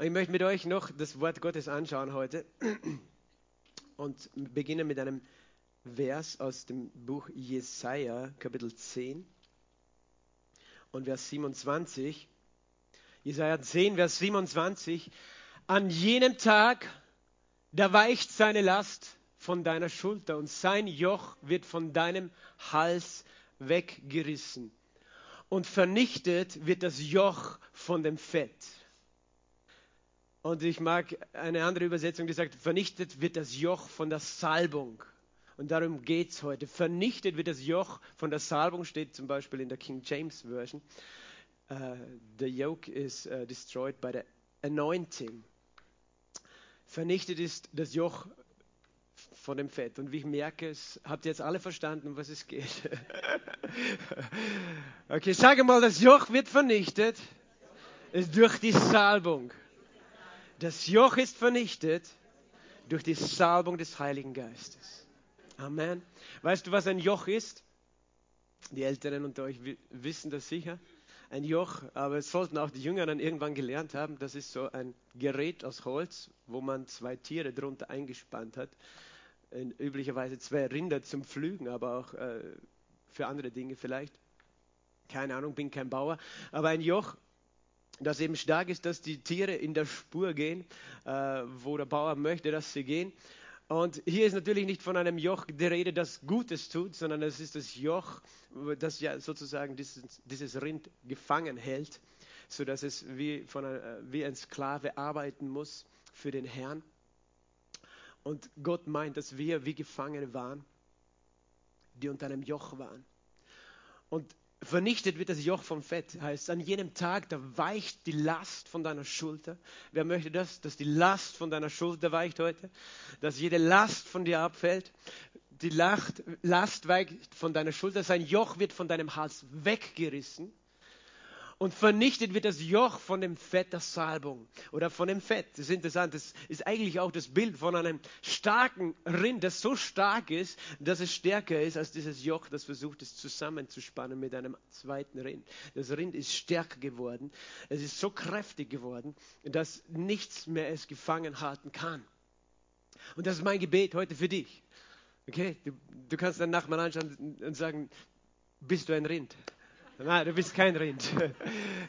Und ich möchte mit euch noch das Wort Gottes anschauen heute und beginnen mit einem Vers aus dem Buch Jesaja, Kapitel 10 und Vers 27. Jesaja 10, Vers 27. An jenem Tag, da weicht seine Last von deiner Schulter und sein Joch wird von deinem Hals weggerissen. Und vernichtet wird das Joch von dem Fett. Und ich mag eine andere Übersetzung, die sagt, vernichtet wird das Joch von der Salbung. Und darum geht es heute. Vernichtet wird das Joch von der Salbung, steht zum Beispiel in der King James Version. Uh, the yoke is uh, destroyed by the anointing. Vernichtet ist das Joch von dem Fett. Und wie ich merke, es, habt ihr jetzt alle verstanden, um was es geht? okay, sage mal, das Joch wird vernichtet ist durch die Salbung. Das Joch ist vernichtet durch die Salbung des Heiligen Geistes. Amen. Weißt du, was ein Joch ist? Die Älteren unter euch wissen das sicher. Ein Joch, aber es sollten auch die Jüngeren irgendwann gelernt haben, das ist so ein Gerät aus Holz, wo man zwei Tiere drunter eingespannt hat. Üblicherweise zwei Rinder zum Pflügen, aber auch äh, für andere Dinge vielleicht. Keine Ahnung, bin kein Bauer. Aber ein Joch, das eben stark ist, dass die Tiere in der Spur gehen, äh, wo der Bauer möchte, dass sie gehen. Und hier ist natürlich nicht von einem Joch die Rede, das Gutes tut, sondern es ist das Joch, das ja sozusagen dieses, dieses Rind gefangen hält, sodass es wie, von einer, wie ein Sklave arbeiten muss für den Herrn. Und Gott meint, dass wir wie Gefangene waren, die unter einem Joch waren. Und Vernichtet wird das Joch vom Fett, heißt an jenem Tag, da weicht die Last von deiner Schulter. Wer möchte das? Dass die Last von deiner Schulter weicht heute? Dass jede Last von dir abfällt? Die Last, weicht von deiner Schulter, sein Joch wird von deinem Hals weggerissen und vernichtet wird das Joch von dem Fett der Salbung oder von dem Fett. Das ist interessant. Das ist eigentlich auch das Bild von einem starken Rind, das so stark ist, dass es stärker ist als dieses Joch, das versucht es zusammenzuspannen mit einem zweiten Rind. Das Rind ist stärker geworden. Es ist so kräftig geworden, dass nichts mehr es gefangen halten kann. Und das ist mein Gebet heute für dich. Okay? Du, du kannst deinen Nachbarn anschauen und sagen, bist du ein Rind? Nein, du bist kein Rind.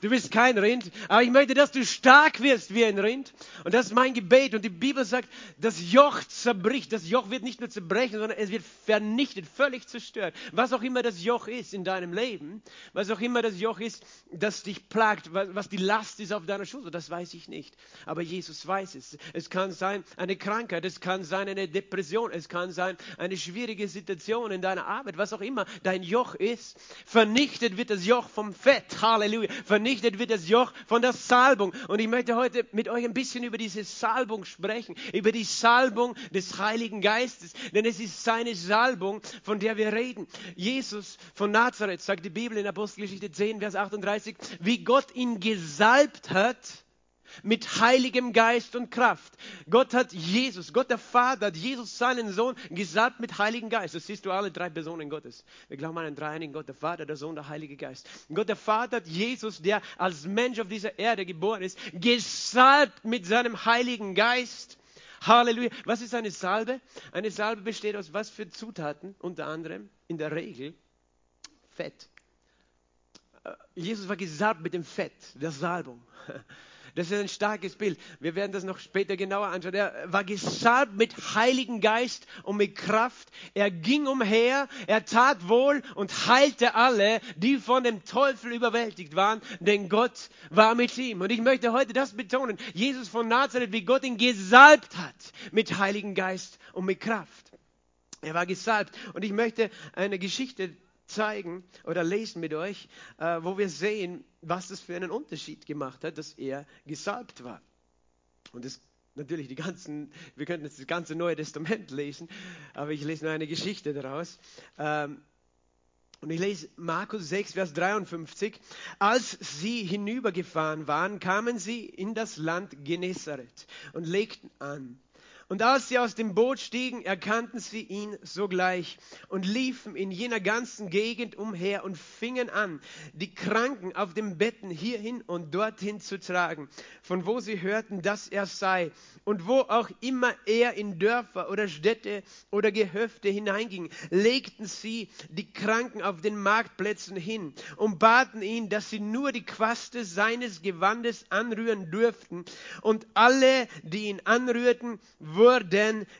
Du bist kein Rind. Aber ich möchte, dass du stark wirst wie ein Rind. Und das ist mein Gebet. Und die Bibel sagt, das Joch zerbricht. Das Joch wird nicht nur zerbrechen, sondern es wird vernichtet, völlig zerstört. Was auch immer das Joch ist in deinem Leben, was auch immer das Joch ist, das dich plagt, was die Last ist auf deiner Schulter, das weiß ich nicht. Aber Jesus weiß es. Es kann sein eine Krankheit, es kann sein eine Depression, es kann sein eine schwierige Situation in deiner Arbeit, was auch immer dein Joch ist. Vernichtet wird das das Joch vom Fett. Halleluja. Vernichtet wird das Joch von der Salbung. Und ich möchte heute mit euch ein bisschen über diese Salbung sprechen. Über die Salbung des Heiligen Geistes. Denn es ist seine Salbung, von der wir reden. Jesus von Nazareth, sagt die Bibel in Apostelgeschichte 10, Vers 38, wie Gott ihn gesalbt hat mit heiligem Geist und Kraft. Gott hat Jesus, Gott der Vater hat Jesus, seinen Sohn, gesalbt mit heiligem Geist. Das siehst du alle drei Personen Gottes. Wir glauben an einen dreieinigen Gott, der Vater, der Sohn, der Heilige Geist. Gott der Vater hat Jesus, der als Mensch auf dieser Erde geboren ist, gesalbt mit seinem heiligen Geist. Halleluja. Was ist eine Salbe? Eine Salbe besteht aus was für Zutaten? Unter anderem, in der Regel, Fett. Äh, Jesus war gesalbt mit dem Fett, der Salbung. Das ist ein starkes Bild. Wir werden das noch später genauer anschauen. Er war gesalbt mit Heiligen Geist und mit Kraft. Er ging umher, er tat wohl und heilte alle, die von dem Teufel überwältigt waren, denn Gott war mit ihm. Und ich möchte heute das betonen. Jesus von Nazareth, wie Gott ihn gesalbt hat mit Heiligen Geist und mit Kraft. Er war gesalbt. Und ich möchte eine Geschichte zeigen oder lesen mit euch, äh, wo wir sehen, was das für einen Unterschied gemacht hat, dass er gesalbt war. Und das natürlich die ganzen, wir könnten jetzt das ganze Neue Testament lesen, aber ich lese nur eine Geschichte daraus. Ähm, und ich lese Markus 6, Vers 53. Als sie hinübergefahren waren, kamen sie in das Land Genezareth und legten an. Und als sie aus dem Boot stiegen, erkannten sie ihn sogleich und liefen in jener ganzen Gegend umher und fingen an, die Kranken auf den Betten hierhin und dorthin zu tragen, von wo sie hörten, dass er sei. Und wo auch immer er in Dörfer oder Städte oder Gehöfte hineinging, legten sie die Kranken auf den Marktplätzen hin und baten ihn, dass sie nur die Quaste seines Gewandes anrühren dürften. Und alle, die ihn anrührten, wurden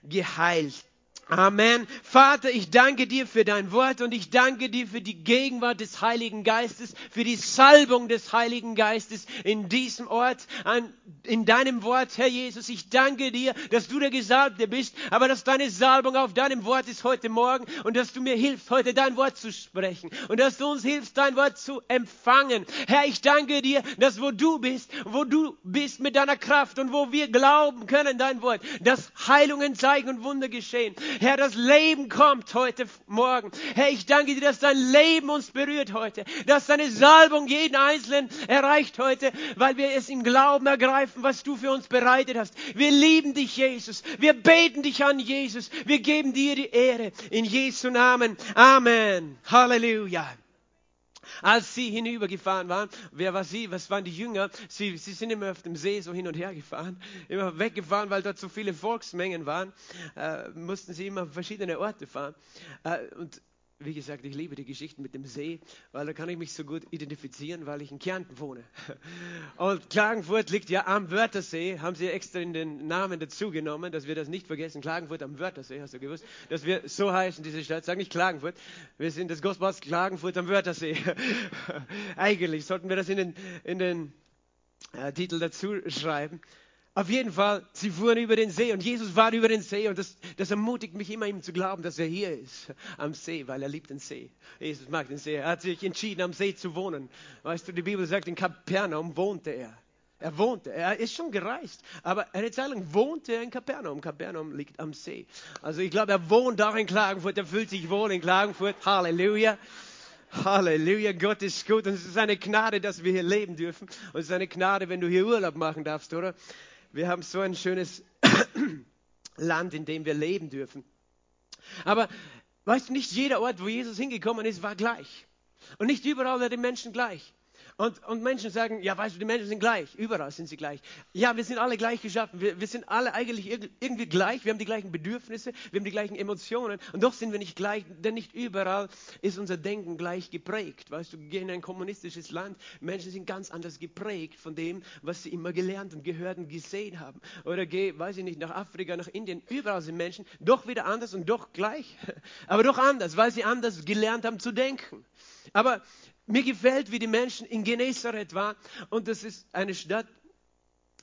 geheilt. Amen. Vater, ich danke dir für dein Wort und ich danke dir für die Gegenwart des Heiligen Geistes, für die Salbung des Heiligen Geistes in diesem Ort, an, in deinem Wort, Herr Jesus. Ich danke dir, dass du der Gesalbte bist, aber dass deine Salbung auf deinem Wort ist heute Morgen und dass du mir hilfst, heute dein Wort zu sprechen und dass du uns hilfst, dein Wort zu empfangen. Herr, ich danke dir, dass wo du bist, wo du bist mit deiner Kraft und wo wir glauben können, dein Wort, dass Heilungen, Zeichen und Wunder geschehen. Herr, das Leben kommt heute Morgen. Herr, ich danke dir, dass dein Leben uns berührt heute, dass deine Salbung jeden Einzelnen erreicht heute, weil wir es im Glauben ergreifen, was du für uns bereitet hast. Wir lieben dich, Jesus. Wir beten dich an, Jesus. Wir geben dir die Ehre. In Jesu Namen. Amen. Halleluja als sie hinübergefahren waren. Wer war sie? Was waren die Jünger? Sie, sie sind immer auf dem See so hin und her gefahren, immer weggefahren, weil dort so viele Volksmengen waren. Äh, mussten sie immer verschiedene Orte fahren. Äh, und wie gesagt, ich liebe die Geschichten mit dem See, weil da kann ich mich so gut identifizieren, weil ich in Kärnten wohne. Und Klagenfurt liegt ja am Wörthersee, haben sie extra in den Namen dazu genommen, dass wir das nicht vergessen. Klagenfurt am Wörthersee, hast du gewusst? Dass wir so heißen, diese Stadt. Sag nicht Klagenfurt, wir sind das Gospels Klagenfurt am Wörthersee. Eigentlich sollten wir das in den, in den äh, Titel dazu schreiben. Auf jeden Fall, sie fuhren über den See und Jesus war über den See und das, das ermutigt mich immer, ihm zu glauben, dass er hier ist am See, weil er liebt den See. Jesus mag den See. Er hat sich entschieden, am See zu wohnen. Weißt du, die Bibel sagt, in Kapernaum wohnte er. Er wohnte, er ist schon gereist, aber eine Zeit lang wohnte er in Kapernaum. Kapernaum liegt am See. Also ich glaube, er wohnt auch in Klagenfurt, er fühlt sich wohl in Klagenfurt. Halleluja. Halleluja, Gott ist gut und es ist eine Gnade, dass wir hier leben dürfen. Und es ist eine Gnade, wenn du hier Urlaub machen darfst, oder? Wir haben so ein schönes Land, in dem wir leben dürfen. Aber weißt du, nicht jeder Ort, wo Jesus hingekommen ist, war gleich. Und nicht überall war die Menschen gleich. Und, und Menschen sagen, ja, weißt du, die Menschen sind gleich. Überall sind sie gleich. Ja, wir sind alle gleich geschaffen. Wir, wir sind alle eigentlich irgendwie gleich. Wir haben die gleichen Bedürfnisse, wir haben die gleichen Emotionen. Und doch sind wir nicht gleich, denn nicht überall ist unser Denken gleich geprägt. Weißt du, wir gehen in ein kommunistisches Land. Menschen sind ganz anders geprägt von dem, was sie immer gelernt und gehört und gesehen haben. Oder geh, weiß ich nicht, nach Afrika, nach Indien. Überall sind Menschen doch wieder anders und doch gleich. Aber doch anders, weil sie anders gelernt haben zu denken. Aber mir gefällt, wie die Menschen in Genezareth waren. Und das ist eine Stadt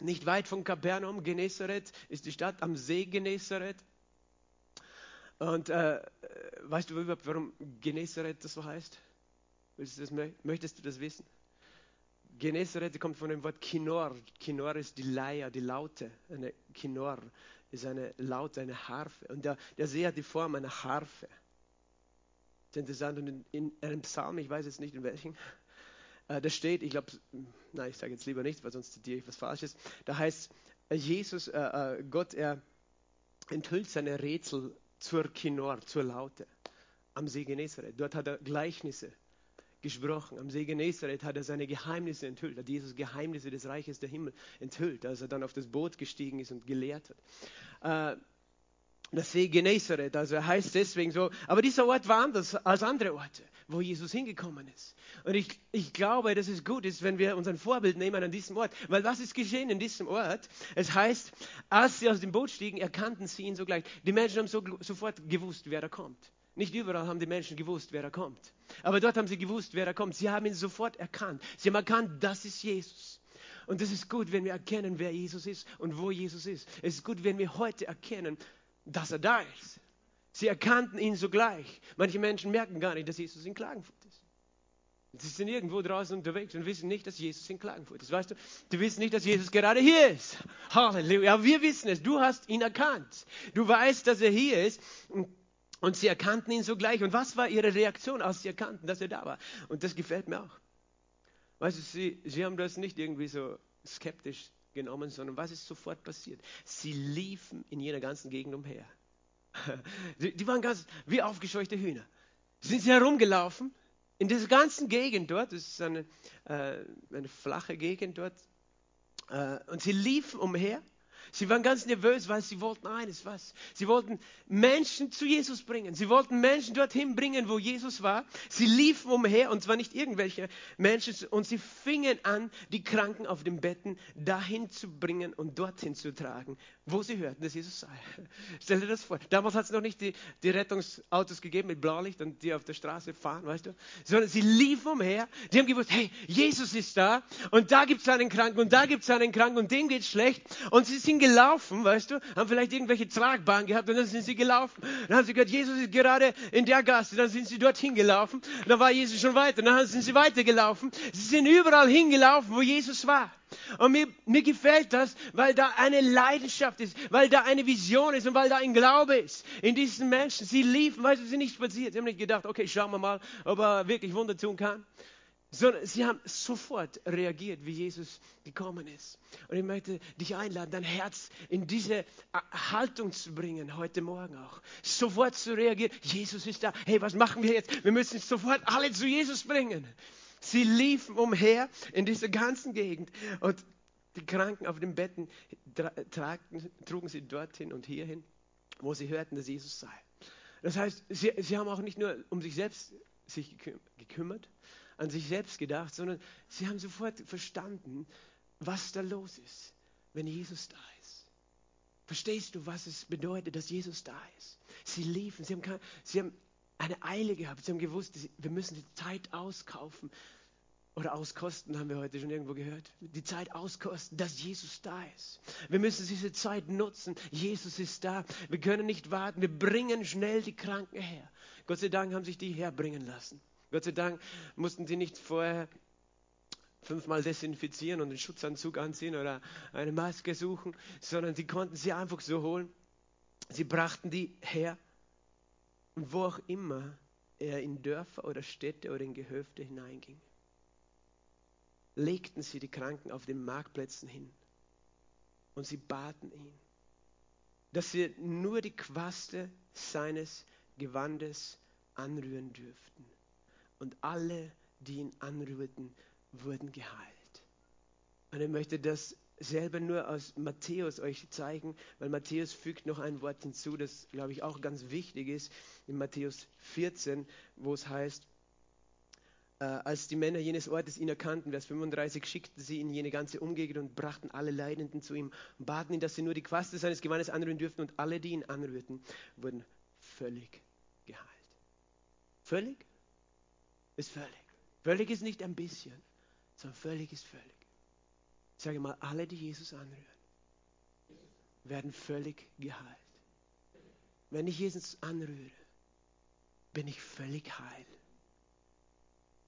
nicht weit von Kapernaum. Genezareth ist die Stadt am See Genezareth. Und äh, weißt du überhaupt, warum Genezareth das so heißt? Das, möchtest du das wissen? Genezareth kommt von dem Wort Kinor. Kinor ist die Leier, die Laute. Eine Kinor ist eine Laute, eine Harfe. Und der, der See hat die Form einer Harfe interessant. Und in, in, einem Psalm, ich weiß jetzt nicht in welchem, äh, da steht, ich glaube, nein, ich sage jetzt lieber nicht, weil sonst zitiere ich was Falsches. Da heißt, Jesus, äh, äh, Gott, er enthüllt seine Rätsel zur Kinor, zur Laute am See Genezareth. Dort hat er Gleichnisse gesprochen. Am See Genezareth hat er seine Geheimnisse enthüllt, hat Jesus Geheimnisse des Reiches der Himmel enthüllt, als er dann auf das Boot gestiegen ist und gelehrt hat. Äh, das See Genezareth, also er heißt deswegen so. Aber dieser Ort war anders als andere Orte, wo Jesus hingekommen ist. Und ich, ich glaube, dass es gut ist, wenn wir uns ein Vorbild nehmen an diesem Ort. Weil was ist geschehen in diesem Ort? Es heißt, als sie aus dem Boot stiegen, erkannten sie ihn sogleich. Die Menschen haben so, sofort gewusst, wer da kommt. Nicht überall haben die Menschen gewusst, wer da kommt. Aber dort haben sie gewusst, wer da kommt. Sie haben ihn sofort erkannt. Sie haben erkannt, das ist Jesus. Und es ist gut, wenn wir erkennen, wer Jesus ist und wo Jesus ist. Es ist gut, wenn wir heute erkennen, dass er da ist. Sie erkannten ihn sogleich. Manche Menschen merken gar nicht, dass Jesus in Klagenfurt ist. Sie sind irgendwo draußen unterwegs und wissen nicht, dass Jesus in Klagenfurt ist. Weißt du, du wissen nicht, dass Jesus gerade hier ist. Halleluja. Wir wissen es. Du hast ihn erkannt. Du weißt, dass er hier ist. Und sie erkannten ihn sogleich. Und was war ihre Reaktion, als sie erkannten, dass er da war? Und das gefällt mir auch. Weißt du, sie, sie haben das nicht irgendwie so skeptisch genommen, sondern was ist sofort passiert? Sie liefen in jener ganzen Gegend umher. Die, die waren ganz wie aufgescheuchte Hühner. Sind sie herumgelaufen in dieser ganzen Gegend dort, das ist eine, äh, eine flache Gegend dort, äh, und sie liefen umher Sie waren ganz nervös, weil sie wollten eines, was? Sie wollten Menschen zu Jesus bringen. Sie wollten Menschen dorthin bringen, wo Jesus war. Sie liefen umher, und zwar nicht irgendwelche Menschen, und sie fingen an, die Kranken auf den Betten dahin zu bringen und dorthin zu tragen, wo sie hörten, dass Jesus sei. Stell dir das vor. Damals hat es noch nicht die, die Rettungsautos gegeben mit Blaulicht und die auf der Straße fahren, weißt du? Sondern sie liefen umher. Die haben gewusst, hey, Jesus ist da und da gibt es einen Kranken und da gibt es einen Kranken und dem geht schlecht. Und sie sind gelaufen, weißt du? Haben vielleicht irgendwelche Tragbahnen gehabt und dann sind sie gelaufen. Dann haben sie gehört, Jesus ist gerade in der Gasse. Dann sind sie dorthin gelaufen. Dann war Jesus schon weiter. Dann sind sie weitergelaufen. Sie sind überall hingelaufen, wo Jesus war. Und mir, mir gefällt das, weil da eine Leidenschaft ist, weil da eine Vision ist und weil da ein Glaube ist in diesen Menschen. Sie liefen, weil sie sind nicht spaziert. Sie haben nicht gedacht, okay, schauen wir mal, ob er wirklich Wunder tun kann. Sondern sie haben sofort reagiert, wie Jesus gekommen ist. Und ich möchte dich einladen, dein Herz in diese Haltung zu bringen, heute Morgen auch. Sofort zu reagieren. Jesus ist da. Hey, was machen wir jetzt? Wir müssen sofort alle zu Jesus bringen. Sie liefen umher in dieser ganzen Gegend und die Kranken auf den Betten tragten, trugen sie dorthin und hierhin, wo sie hörten, dass Jesus sei. Das heißt, sie, sie haben auch nicht nur um sich selbst sich gekümmert, an sich selbst gedacht, sondern sie haben sofort verstanden, was da los ist, wenn Jesus da ist. Verstehst du, was es bedeutet, dass Jesus da ist? Sie liefen, sie haben, sie haben eine Eile gehabt. Sie haben gewusst, wir müssen die Zeit auskaufen. Oder auskosten, haben wir heute schon irgendwo gehört. Die Zeit auskosten, dass Jesus da ist. Wir müssen diese Zeit nutzen. Jesus ist da. Wir können nicht warten. Wir bringen schnell die Kranken her. Gott sei Dank haben sich die herbringen lassen. Gott sei Dank mussten sie nicht vorher fünfmal desinfizieren und einen Schutzanzug anziehen oder eine Maske suchen, sondern sie konnten sie einfach so holen. Sie brachten die her und wo auch immer er in Dörfer oder Städte oder in Gehöfte hineinging, legten sie die Kranken auf den Marktplätzen hin und sie baten ihn, dass sie nur die Quaste seines Gewandes anrühren dürften. Und alle, die ihn anrührten, wurden geheilt. Und er möchte das selber nur aus Matthäus euch zeigen, weil Matthäus fügt noch ein Wort hinzu, das, glaube ich, auch ganz wichtig ist, in Matthäus 14, wo es heißt, äh, als die Männer jenes Ortes ihn erkannten, Vers 35, schickten sie in jene ganze Umgegend und brachten alle Leidenden zu ihm und baten ihn, dass sie nur die Quaste seines Gewandes anrühren dürften und alle, die ihn anrührten, wurden völlig geheilt. Völlig? Ist völlig. Völlig ist nicht ein bisschen, sondern völlig ist völlig. Ich sage mal, alle, die Jesus anrühren, werden völlig geheilt. Wenn ich Jesus anrühre, bin ich völlig heil.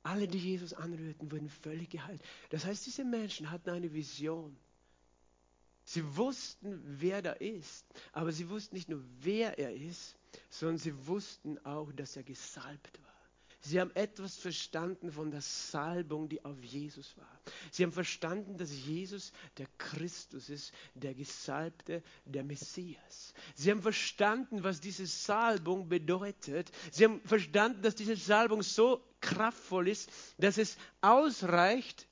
Alle, die Jesus anrührten, wurden völlig geheilt. Das heißt, diese Menschen hatten eine Vision. Sie wussten, wer da ist, aber sie wussten nicht nur, wer er ist, sondern sie wussten auch, dass er gesalbt war. Sie haben etwas verstanden von der Salbung, die auf Jesus war. Sie haben verstanden, dass Jesus der Christus ist, der Gesalbte, der Messias. Sie haben verstanden, was diese Salbung bedeutet. Sie haben verstanden, dass diese Salbung so kraftvoll ist, dass es ausreicht,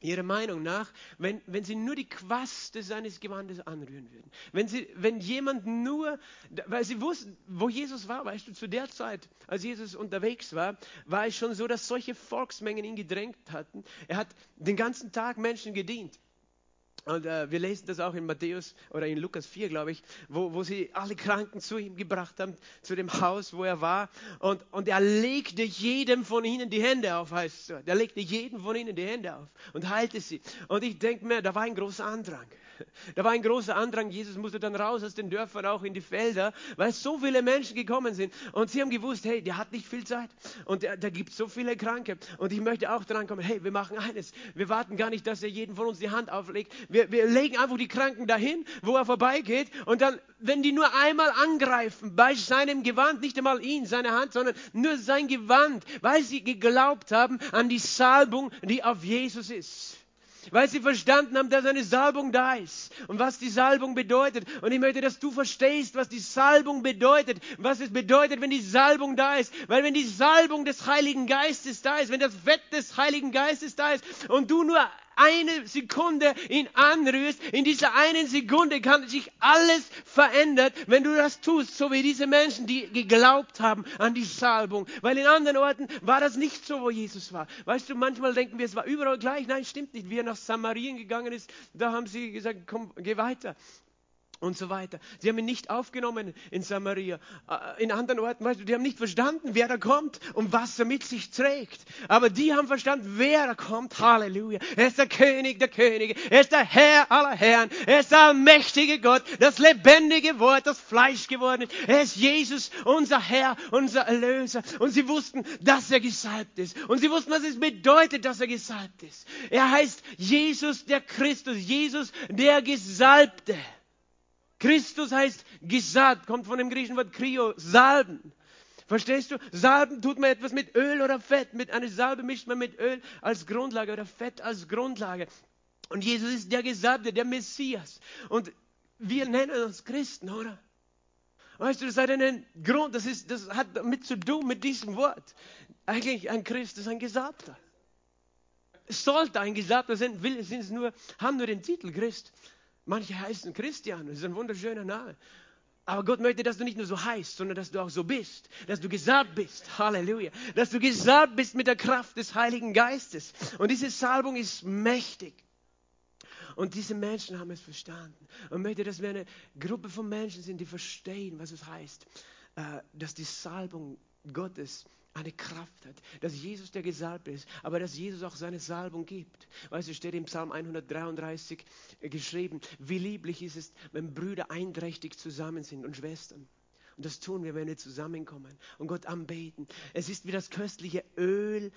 Ihrer Meinung nach, wenn, wenn sie nur die Quaste seines Gewandes anrühren würden. Wenn, sie, wenn jemand nur, weil sie wussten, wo Jesus war, weißt du, zu der Zeit, als Jesus unterwegs war, war es schon so, dass solche Volksmengen ihn gedrängt hatten. Er hat den ganzen Tag Menschen gedient. Und äh, wir lesen das auch in Matthäus oder in Lukas 4, glaube ich, wo, wo sie alle Kranken zu ihm gebracht haben, zu dem Haus, wo er war. Und, und er legte jedem von ihnen die Hände auf, heißt es so. Er legte jedem von ihnen die Hände auf und heilte sie. Und ich denke mir, da war ein großer Andrang. Da war ein großer Andrang. Jesus musste dann raus aus den Dörfern, auch in die Felder, weil so viele Menschen gekommen sind. Und sie haben gewusst, hey, der hat nicht viel Zeit. Und da gibt es so viele Kranke. Und ich möchte auch dran kommen, hey, wir machen eines. Wir warten gar nicht, dass er jeden von uns die Hand auflegt. Wir, wir legen einfach die Kranken dahin, wo er vorbeigeht. Und dann, wenn die nur einmal angreifen, bei seinem Gewand, nicht einmal ihn, seine Hand, sondern nur sein Gewand, weil sie geglaubt haben an die Salbung, die auf Jesus ist. weil sie verstanden haben, dass eine Salbung da ist und was die Salbung bedeutet. Und ich möchte, dass du verstehst, was die Salbung bedeutet, was es bedeutet, wenn die Salbung da ist. Weil wenn die Salbung des Heiligen Geistes da ist, wenn das Fett des Heiligen Geistes da ist und du nur eine Sekunde ihn anrührst, in dieser einen Sekunde kann sich alles verändern, wenn du das tust, so wie diese Menschen, die geglaubt haben an die Salbung. Weil in anderen Orten war das nicht so, wo Jesus war. Weißt du, manchmal denken wir, es war überall gleich. Nein, stimmt nicht. Wie er nach Samarien gegangen ist, da haben sie gesagt, komm, geh weiter und so weiter. Sie haben ihn nicht aufgenommen in Samaria. Äh, in anderen Orten, weißt du, die haben nicht verstanden, wer da kommt und was er mit sich trägt. Aber die haben verstanden, wer da kommt. Halleluja. Er ist der König der Könige. Er ist der Herr aller Herren. Er ist der allmächtige Gott, das lebendige Wort, das Fleisch geworden ist. Er ist Jesus, unser Herr, unser Erlöser. Und sie wussten, dass er gesalbt ist. Und sie wussten, was es bedeutet, dass er gesalbt ist. Er heißt Jesus der Christus, Jesus der Gesalbte. Christus heißt gesalbt, kommt von dem griechischen Wort Krio, salben. Verstehst du? Salben tut man etwas mit Öl oder Fett. Mit einer Salbe mischt man mit Öl als Grundlage oder Fett als Grundlage. Und Jesus ist der Gesalbte, der Messias. Und wir nennen uns Christen, oder? Weißt du, das hat einen Grund, das, ist, das hat damit zu tun mit diesem Wort. Eigentlich ein Christ ist ein Gesalbter. Es sollte ein Gesalbter sein, will, sind es nur, haben nur den Titel Christ. Manche heißen Christian, das ist ein wunderschöner Name. Aber Gott möchte, dass du nicht nur so heißt, sondern dass du auch so bist, dass du gesalbt bist. Halleluja. Dass du gesalbt bist mit der Kraft des Heiligen Geistes. Und diese Salbung ist mächtig. Und diese Menschen haben es verstanden. Und möchte, dass wir eine Gruppe von Menschen sind, die verstehen, was es heißt, äh, dass die Salbung Gottes eine Kraft hat, dass Jesus der Gesalbte ist, aber dass Jesus auch seine Salbung gibt. Weißt du, steht im Psalm 133 geschrieben, wie lieblich ist es, wenn Brüder einträchtig zusammen sind und Schwestern. Und das tun wir, wenn wir zusammenkommen und Gott anbeten. Es ist wie das köstliche Öl,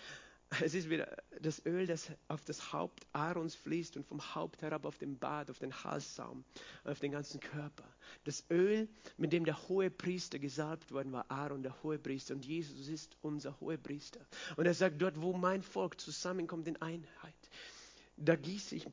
es ist wieder das Öl, das auf das Haupt Aarons fließt und vom Haupt herab auf den Bart, auf den Halssaum, auf den ganzen Körper. Das Öl, mit dem der hohe Priester gesalbt worden war, Aaron, der hohe Priester. Und Jesus ist unser hohe Priester. Und er sagt, dort, wo mein Volk zusammenkommt in Einheit, da gieße ich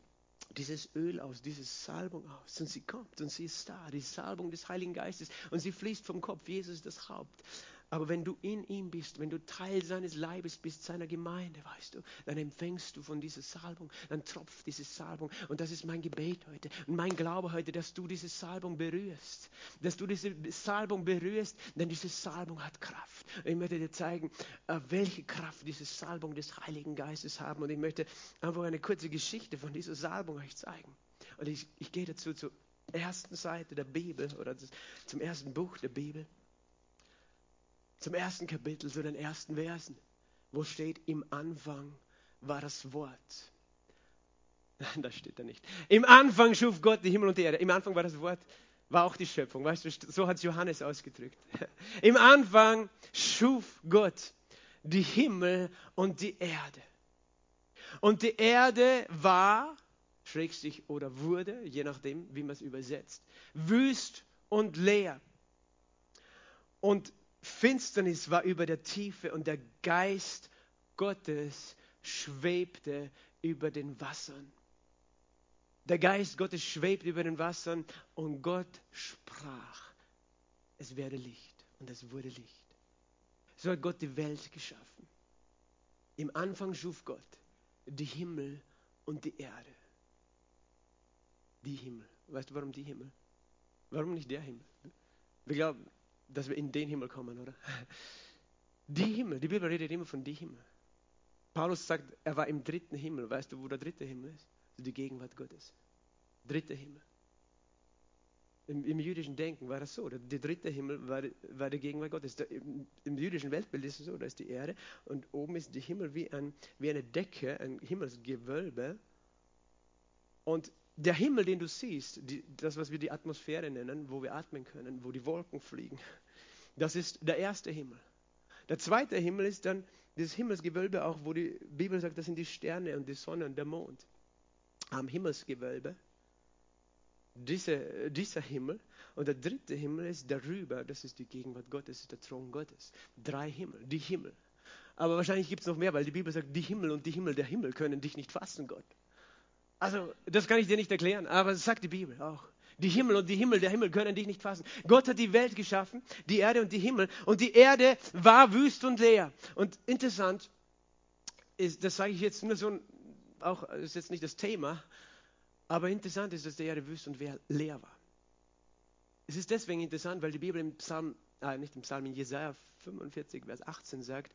dieses Öl aus, diese Salbung aus. Und sie kommt und sie ist da, die Salbung des Heiligen Geistes. Und sie fließt vom Kopf. Jesus das Haupt. Aber wenn du in ihm bist, wenn du Teil seines Leibes bist, seiner Gemeinde, weißt du, dann empfängst du von dieser Salbung, dann tropft diese Salbung. Und das ist mein Gebet heute und mein Glaube heute, dass du diese Salbung berührst. Dass du diese Salbung berührst, denn diese Salbung hat Kraft. Und ich möchte dir zeigen, äh, welche Kraft diese Salbung des Heiligen Geistes haben. Und ich möchte einfach eine kurze Geschichte von dieser Salbung euch zeigen. Und ich, ich gehe dazu zur ersten Seite der Bibel oder zum ersten Buch der Bibel zum ersten Kapitel, zu den ersten Versen, wo steht, im Anfang war das Wort. Nein, das steht da nicht. Im Anfang schuf Gott die Himmel und die Erde. Im Anfang war das Wort, war auch die Schöpfung. Weißt du, so hat Johannes ausgedrückt. Im Anfang schuf Gott die Himmel und die Erde. Und die Erde war, schrägstrich oder wurde, je nachdem, wie man es übersetzt, wüst und leer. Und Finsternis war über der Tiefe und der Geist Gottes schwebte über den Wassern. Der Geist Gottes schwebt über den Wassern und Gott sprach, es werde Licht und es wurde Licht. So hat Gott die Welt geschaffen. Im Anfang schuf Gott die Himmel und die Erde. Die Himmel. Weißt du, warum die Himmel? Warum nicht der Himmel? Wir glauben, dass wir in den Himmel kommen, oder? Die Himmel, die Bibel redet immer von die Himmel. Paulus sagt, er war im dritten Himmel. Weißt du, wo der dritte Himmel ist? Also die Gegenwart Gottes. Dritter Himmel. Im, Im, jüdischen Denken war das so. Der, der dritte Himmel war, war die Gegenwart Gottes. Der, im, im, jüdischen Weltbild ist es so, da ist die Erde und oben ist die Himmel wie, ein, wie eine Decke, ein Himmelsgewölbe. Und der Himmel, den du siehst, die, das, was wir die Atmosphäre nennen, wo wir atmen können, wo die Wolken fliegen, das ist der erste Himmel. Der zweite Himmel ist dann das Himmelsgewölbe, auch wo die Bibel sagt, das sind die Sterne und die Sonne und der Mond. Am Himmelsgewölbe, diese, dieser Himmel. Und der dritte Himmel ist darüber, das ist die Gegenwart Gottes, ist der Thron Gottes. Drei Himmel, die Himmel. Aber wahrscheinlich gibt es noch mehr, weil die Bibel sagt, die Himmel und die Himmel der Himmel können dich nicht fassen, Gott. Also, das kann ich dir nicht erklären, aber das sagt die Bibel auch. Die Himmel und die Himmel, der Himmel können dich nicht fassen. Gott hat die Welt geschaffen, die Erde und die Himmel. Und die Erde war wüst und leer. Und interessant ist, das sage ich jetzt nur so, auch ist jetzt nicht das Thema, aber interessant ist, dass die Erde wüst und leer war. Es ist deswegen interessant, weil die Bibel im Psalm, äh, nicht im Psalm, in Jesaja 45, Vers 18 sagt,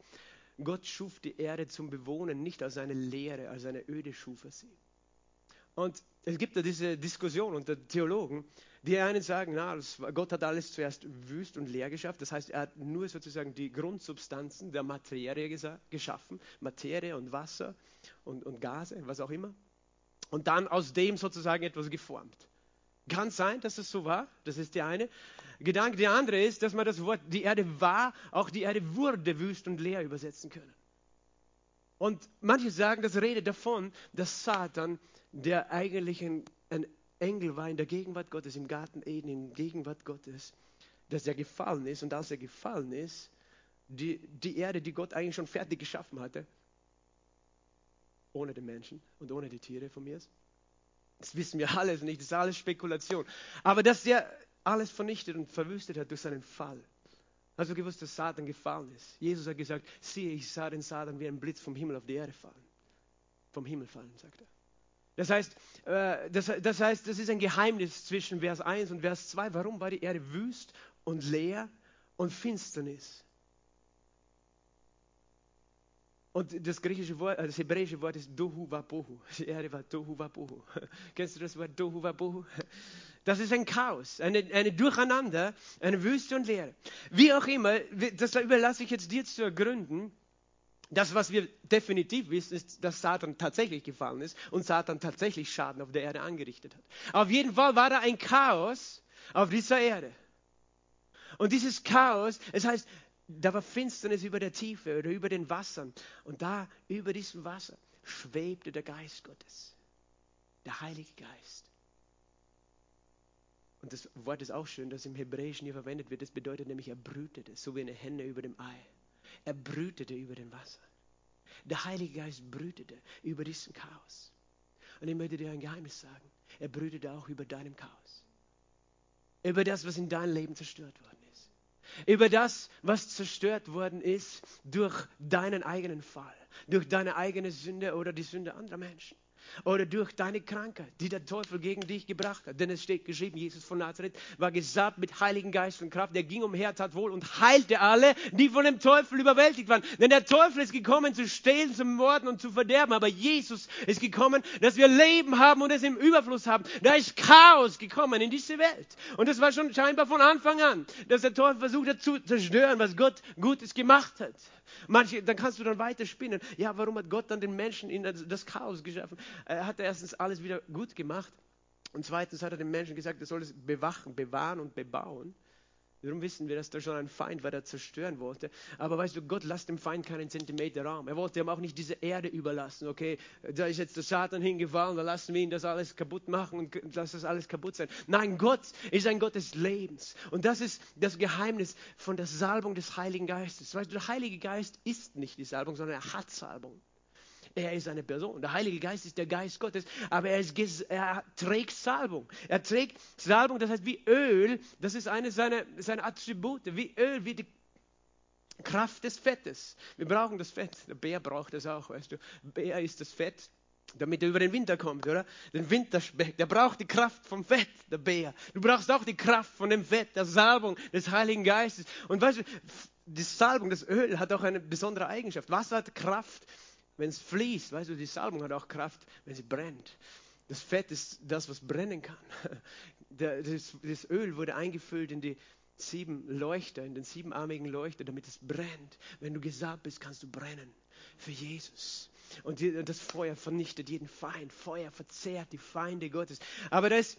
Gott schuf die Erde zum Bewohnen, nicht als eine Leere, als eine öde schuf er sie. Und es gibt da diese Diskussion unter Theologen, die einen sagen, na, Gott hat alles zuerst wüst und leer geschafft. Das heißt, er hat nur sozusagen die Grundsubstanzen der Materie geschaffen, Materie und Wasser und, und Gase, was auch immer. Und dann aus dem sozusagen etwas geformt. Kann sein, dass es so war. Das ist der eine Gedanke. Der andere ist, dass man das Wort die Erde war, auch die Erde wurde wüst und leer übersetzen können. Und manche sagen, das redet davon, dass Satan der eigentlich ein, ein Engel war in der Gegenwart Gottes, im Garten Eden, in der Gegenwart Gottes, dass er gefallen ist. Und als er gefallen ist, die, die Erde, die Gott eigentlich schon fertig geschaffen hatte, ohne den Menschen und ohne die Tiere von mir. Das wissen wir alles nicht, das ist alles Spekulation. Aber dass er alles vernichtet und verwüstet hat durch seinen Fall. Hast du gewusst, dass Satan gefallen ist? Jesus hat gesagt, siehe, ich sah den Satan wie ein Blitz vom Himmel auf die Erde fallen. Vom Himmel fallen, sagt er. Das heißt, äh, das, das heißt, das ist ein Geheimnis zwischen Vers 1 und Vers 2. Warum war die Erde wüst und leer und Finsternis? Und das griechische Wort, äh, das hebräische Wort ist Dohu Vabohu. Die Erde war Dohu Vabohu. Kennst du das Wort Dohu Vabohu? Das ist ein Chaos, eine, eine Durcheinander, eine Wüste und Leere. Wie auch immer, das überlasse ich jetzt dir zu ergründen. Das, was wir definitiv wissen, ist, dass Satan tatsächlich gefallen ist und Satan tatsächlich Schaden auf der Erde angerichtet hat. Auf jeden Fall war da ein Chaos auf dieser Erde. Und dieses Chaos, es heißt, da war Finsternis über der Tiefe oder über den Wassern. Und da, über diesem Wasser, schwebte der Geist Gottes, der Heilige Geist. Und das Wort ist auch schön, das im Hebräischen hier verwendet wird. Das bedeutet nämlich, er brütete, so wie eine Henne über dem Ei. Er brütete über dem Wasser. Der Heilige Geist brütete über diesem Chaos. Und ich möchte dir ein Geheimnis sagen. Er brütete auch über deinem Chaos. Über das, was in deinem Leben zerstört worden ist. Über das, was zerstört worden ist durch deinen eigenen Fall, durch deine eigene Sünde oder die Sünde anderer Menschen oder durch deine Krankheit, die der Teufel gegen dich gebracht hat. Denn es steht geschrieben, Jesus von Nazareth war gesabt mit Heiligen Geist und Kraft. Er ging umher, tat wohl und heilte alle, die von dem Teufel überwältigt waren. Denn der Teufel ist gekommen, zu stehlen, zu morden und zu verderben. Aber Jesus ist gekommen, dass wir Leben haben und es im Überfluss haben. Da ist Chaos gekommen in diese Welt. Und das war schon scheinbar von Anfang an, dass der Teufel versucht hat zu zerstören, was Gott Gutes gemacht hat. Manche, dann kannst du dann weiter spinnen. Ja, warum hat Gott dann den Menschen in das Chaos geschaffen? Er hat erstens alles wieder gut gemacht und zweitens hat er den Menschen gesagt, er soll es bewachen, bewahren und bebauen. Darum wissen wir, dass da schon ein Feind war, der zerstören wollte. Aber weißt du, Gott lässt dem Feind keinen Zentimeter Raum. Er wollte ihm auch nicht diese Erde überlassen. Okay, da ist jetzt der Satan hingefallen, da lassen wir ihn das alles kaputt machen und lass das alles kaputt sein. Nein, Gott ist ein Gott des Lebens. Und das ist das Geheimnis von der Salbung des Heiligen Geistes. Weißt du, der Heilige Geist ist nicht die Salbung, sondern er hat Salbung. Er ist eine Person. Der Heilige Geist ist der Geist Gottes, aber er, ist, er trägt Salbung. Er trägt Salbung, das heißt wie Öl, das ist eine seiner, seiner Attribute, wie Öl, wie die Kraft des Fettes. Wir brauchen das Fett. Der Bär braucht das auch, weißt du. Bär ist das Fett, damit er über den Winter kommt, oder? Den Winterspeck, der braucht die Kraft vom Fett, der Bär. Du brauchst auch die Kraft von dem Fett, der Salbung des Heiligen Geistes. Und weißt du, die Salbung, das Öl hat auch eine besondere Eigenschaft. Wasser hat Kraft, wenn es fließt. Weißt du, die Salbung hat auch Kraft, wenn sie brennt. Das Fett ist das, was brennen kann. Das, das Öl wurde eingefüllt in die sieben Leuchter, in den siebenarmigen Leuchter, damit es brennt. Wenn du gesalbt bist, kannst du brennen für Jesus. Und das Feuer vernichtet jeden Feind. Feuer verzehrt die Feinde Gottes. Aber das,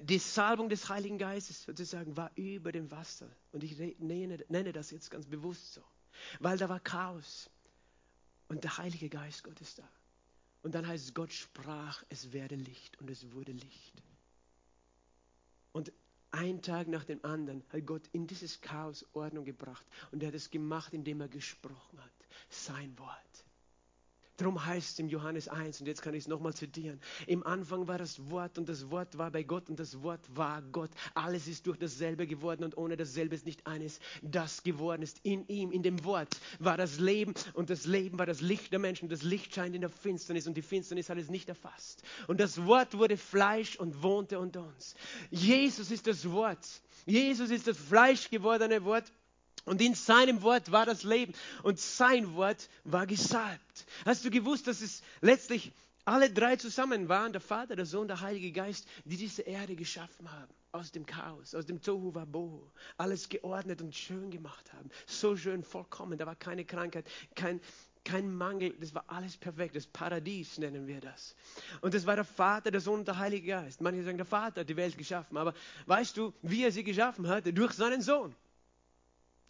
die Salbung des Heiligen Geistes sozusagen war über dem Wasser. Und ich nenne, nenne das jetzt ganz bewusst so. Weil da war Chaos. Und der Heilige Geist Gott ist da. Und dann heißt es, Gott sprach, es werde Licht und es wurde Licht. Und ein Tag nach dem anderen hat Gott in dieses Chaos Ordnung gebracht. Und er hat es gemacht, indem er gesprochen hat. Sein Wort. Darum heißt es im Johannes 1, und jetzt kann ich es nochmal zitieren. Im Anfang war das Wort und das Wort war bei Gott und das Wort war Gott. Alles ist durch dasselbe geworden und ohne dasselbe ist nicht eines, das geworden ist. In ihm, in dem Wort war das Leben und das Leben war das Licht der Menschen. Das Licht scheint in der Finsternis und die Finsternis hat es nicht erfasst. Und das Wort wurde Fleisch und wohnte unter uns. Jesus ist das Wort. Jesus ist das Fleisch gewordene Wort und in seinem Wort war das Leben und sein Wort war gesalbt. Hast du gewusst, dass es letztlich alle drei zusammen waren, der Vater, der Sohn, der Heilige Geist, die diese Erde geschaffen haben, aus dem Chaos, aus dem Tohu Wabohu, alles geordnet und schön gemacht haben. So schön, vollkommen, da war keine Krankheit, kein, kein Mangel, das war alles perfekt. Das Paradies nennen wir das. Und das war der Vater, der Sohn und der Heilige Geist. Manche sagen, der Vater hat die Welt geschaffen, aber weißt du, wie er sie geschaffen hat? Durch seinen Sohn.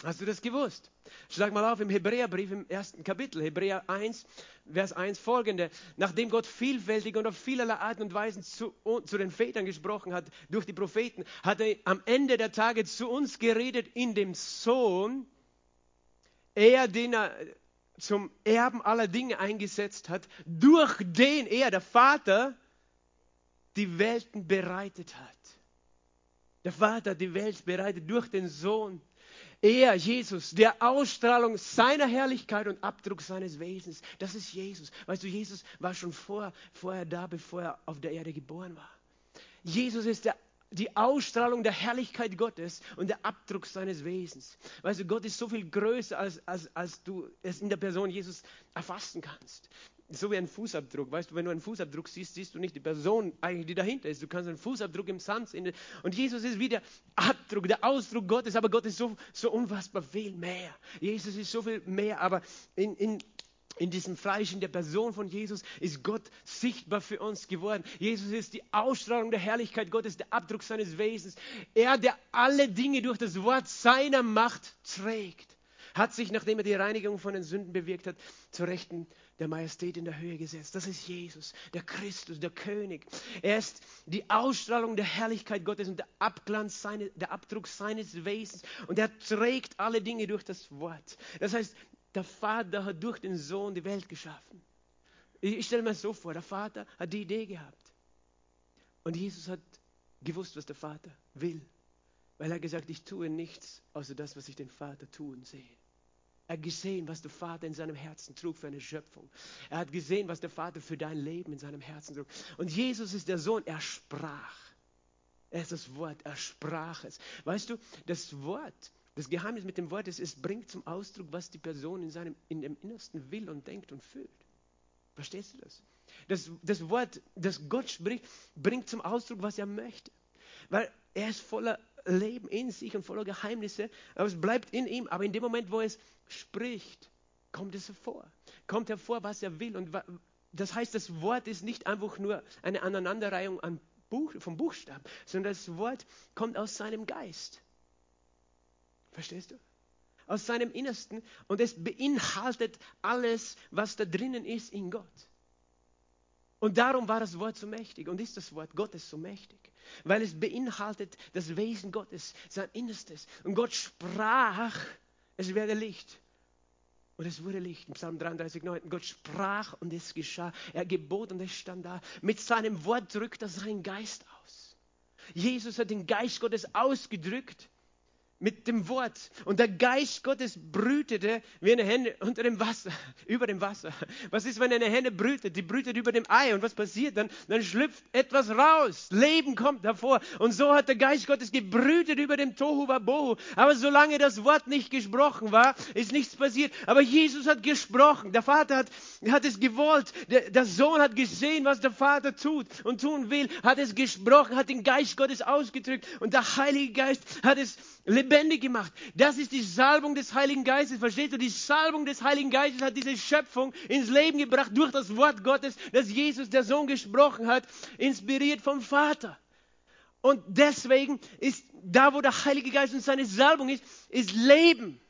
Hast du das gewusst? Schlag mal auf im Hebräerbrief im ersten Kapitel, Hebräer 1, Vers 1 folgende. Nachdem Gott vielfältig und auf vielerlei Arten und Weisen zu, zu den Vätern gesprochen hat, durch die Propheten, hat er am Ende der Tage zu uns geredet in dem Sohn, er, den er zum Erben aller Dinge eingesetzt hat, durch den er, der Vater, die Welten bereitet hat. Der Vater hat die Welt bereitet durch den Sohn. Er, Jesus, der Ausstrahlung seiner Herrlichkeit und Abdruck seines Wesens, das ist Jesus. Weißt du, Jesus war schon vor, vorher da, bevor er auf der Erde geboren war. Jesus ist der die Ausstrahlung der Herrlichkeit Gottes und der Abdruck seines Wesens. Weißt du, Gott ist so viel größer, als, als, als du es in der Person Jesus erfassen kannst so wie ein Fußabdruck. Weißt du, wenn du einen Fußabdruck siehst, siehst du nicht die Person eigentlich, die dahinter ist. Du kannst einen Fußabdruck im Sand sehen. Und Jesus ist wie der Abdruck, der Ausdruck Gottes, aber Gott ist so, so unfassbar viel mehr. Jesus ist so viel mehr, aber in, in, in diesem Fleisch, in der Person von Jesus ist Gott sichtbar für uns geworden. Jesus ist die Ausstrahlung der Herrlichkeit Gottes, der Abdruck seines Wesens. Er, der alle Dinge durch das Wort seiner Macht trägt, hat sich, nachdem er die Reinigung von den Sünden bewirkt hat, zur Rechten der Majestät in der Höhe gesetzt. Das ist Jesus, der Christus, der König. Er ist die Ausstrahlung der Herrlichkeit Gottes und der Abglanz, seine, der Abdruck seines Wesens. Und er trägt alle Dinge durch das Wort. Das heißt, der Vater hat durch den Sohn die Welt geschaffen. Ich, ich stelle mir so vor, der Vater hat die Idee gehabt. Und Jesus hat gewusst, was der Vater will. Weil er gesagt, ich tue nichts außer das, was ich den Vater tun sehe. Er hat gesehen, was der Vater in seinem Herzen trug für eine Schöpfung. Er hat gesehen, was der Vater für dein Leben in seinem Herzen trug. Und Jesus ist der Sohn, er sprach. Er ist das Wort, er sprach es. Weißt du, das Wort, das Geheimnis mit dem Wort ist, es bringt zum Ausdruck, was die Person in, seinem, in dem Innersten will und denkt und fühlt. Verstehst du das? Das, das Wort, das Gott spricht, bringt zum Ausdruck, was er möchte. Weil er ist voller Leben in sich und voller Geheimnisse, aber es bleibt in ihm. Aber in dem Moment, wo es spricht, kommt es hervor. Kommt hervor, was er will. Und das heißt, das Wort ist nicht einfach nur eine Aneinanderreihung an Buch, von Buchstaben, sondern das Wort kommt aus seinem Geist. Verstehst du? Aus seinem Innersten und es beinhaltet alles, was da drinnen ist in Gott. Und darum war das Wort so mächtig und ist das Wort Gottes so mächtig, weil es beinhaltet das Wesen Gottes, sein Innerstes. Und Gott sprach, es werde Licht. Und es wurde Licht. Im Psalm 33, 9. Gott sprach und es geschah. Er gebot und es stand da. Mit seinem Wort drückt er seinen Geist aus. Jesus hat den Geist Gottes ausgedrückt mit dem Wort. Und der Geist Gottes brütete wie eine Henne unter dem Wasser, über dem Wasser. Was ist, wenn eine Henne brütet? Die brütet über dem Ei. Und was passiert dann? Dann schlüpft etwas raus. Leben kommt hervor. Und so hat der Geist Gottes gebrütet über dem Tohu Wabohu. Aber solange das Wort nicht gesprochen war, ist nichts passiert. Aber Jesus hat gesprochen. Der Vater hat, hat es gewollt. Der, der Sohn hat gesehen, was der Vater tut und tun will. Hat es gesprochen, hat den Geist Gottes ausgedrückt. Und der Heilige Geist hat es lebendig gemacht. Das ist die Salbung des Heiligen Geistes. Verstehst du? Die Salbung des Heiligen Geistes hat diese Schöpfung ins Leben gebracht durch das Wort Gottes, das Jesus, der Sohn, gesprochen hat, inspiriert vom Vater. Und deswegen ist da, wo der Heilige Geist und seine Salbung ist, ist Leben.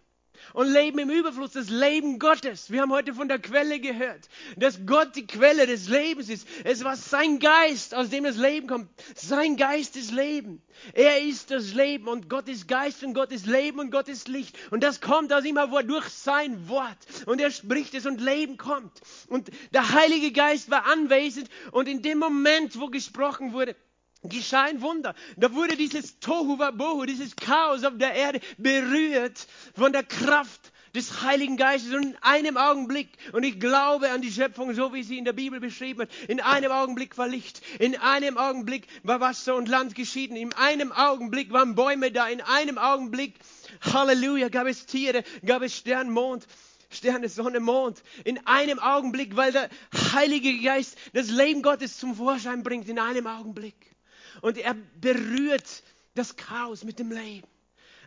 Und Leben im Überfluss, das Leben Gottes. Wir haben heute von der Quelle gehört, dass Gott die Quelle des Lebens ist. Es war sein Geist, aus dem das Leben kommt. Sein Geist ist Leben. Er ist das Leben und Gott ist Geist und Gott ist Leben und Gott ist Licht. Und das kommt aus ihm hervor durch sein Wort. Und er spricht es und Leben kommt. Und der Heilige Geist war anwesend und in dem Moment, wo gesprochen wurde, geschah ein Wunder. Da wurde dieses Tohu Wabohu, dieses Chaos auf der Erde berührt von der Kraft des Heiligen Geistes. Und in einem Augenblick, und ich glaube an die Schöpfung, so wie sie in der Bibel beschrieben wird, in einem Augenblick war Licht, in einem Augenblick war Wasser und Land geschieden, in einem Augenblick waren Bäume da, in einem Augenblick, Halleluja, gab es Tiere, gab es Stern, Mond, Sterne, Sonne, Mond, in einem Augenblick, weil der Heilige Geist das Leben Gottes zum Vorschein bringt, in einem Augenblick und er berührt das Chaos mit dem Leben.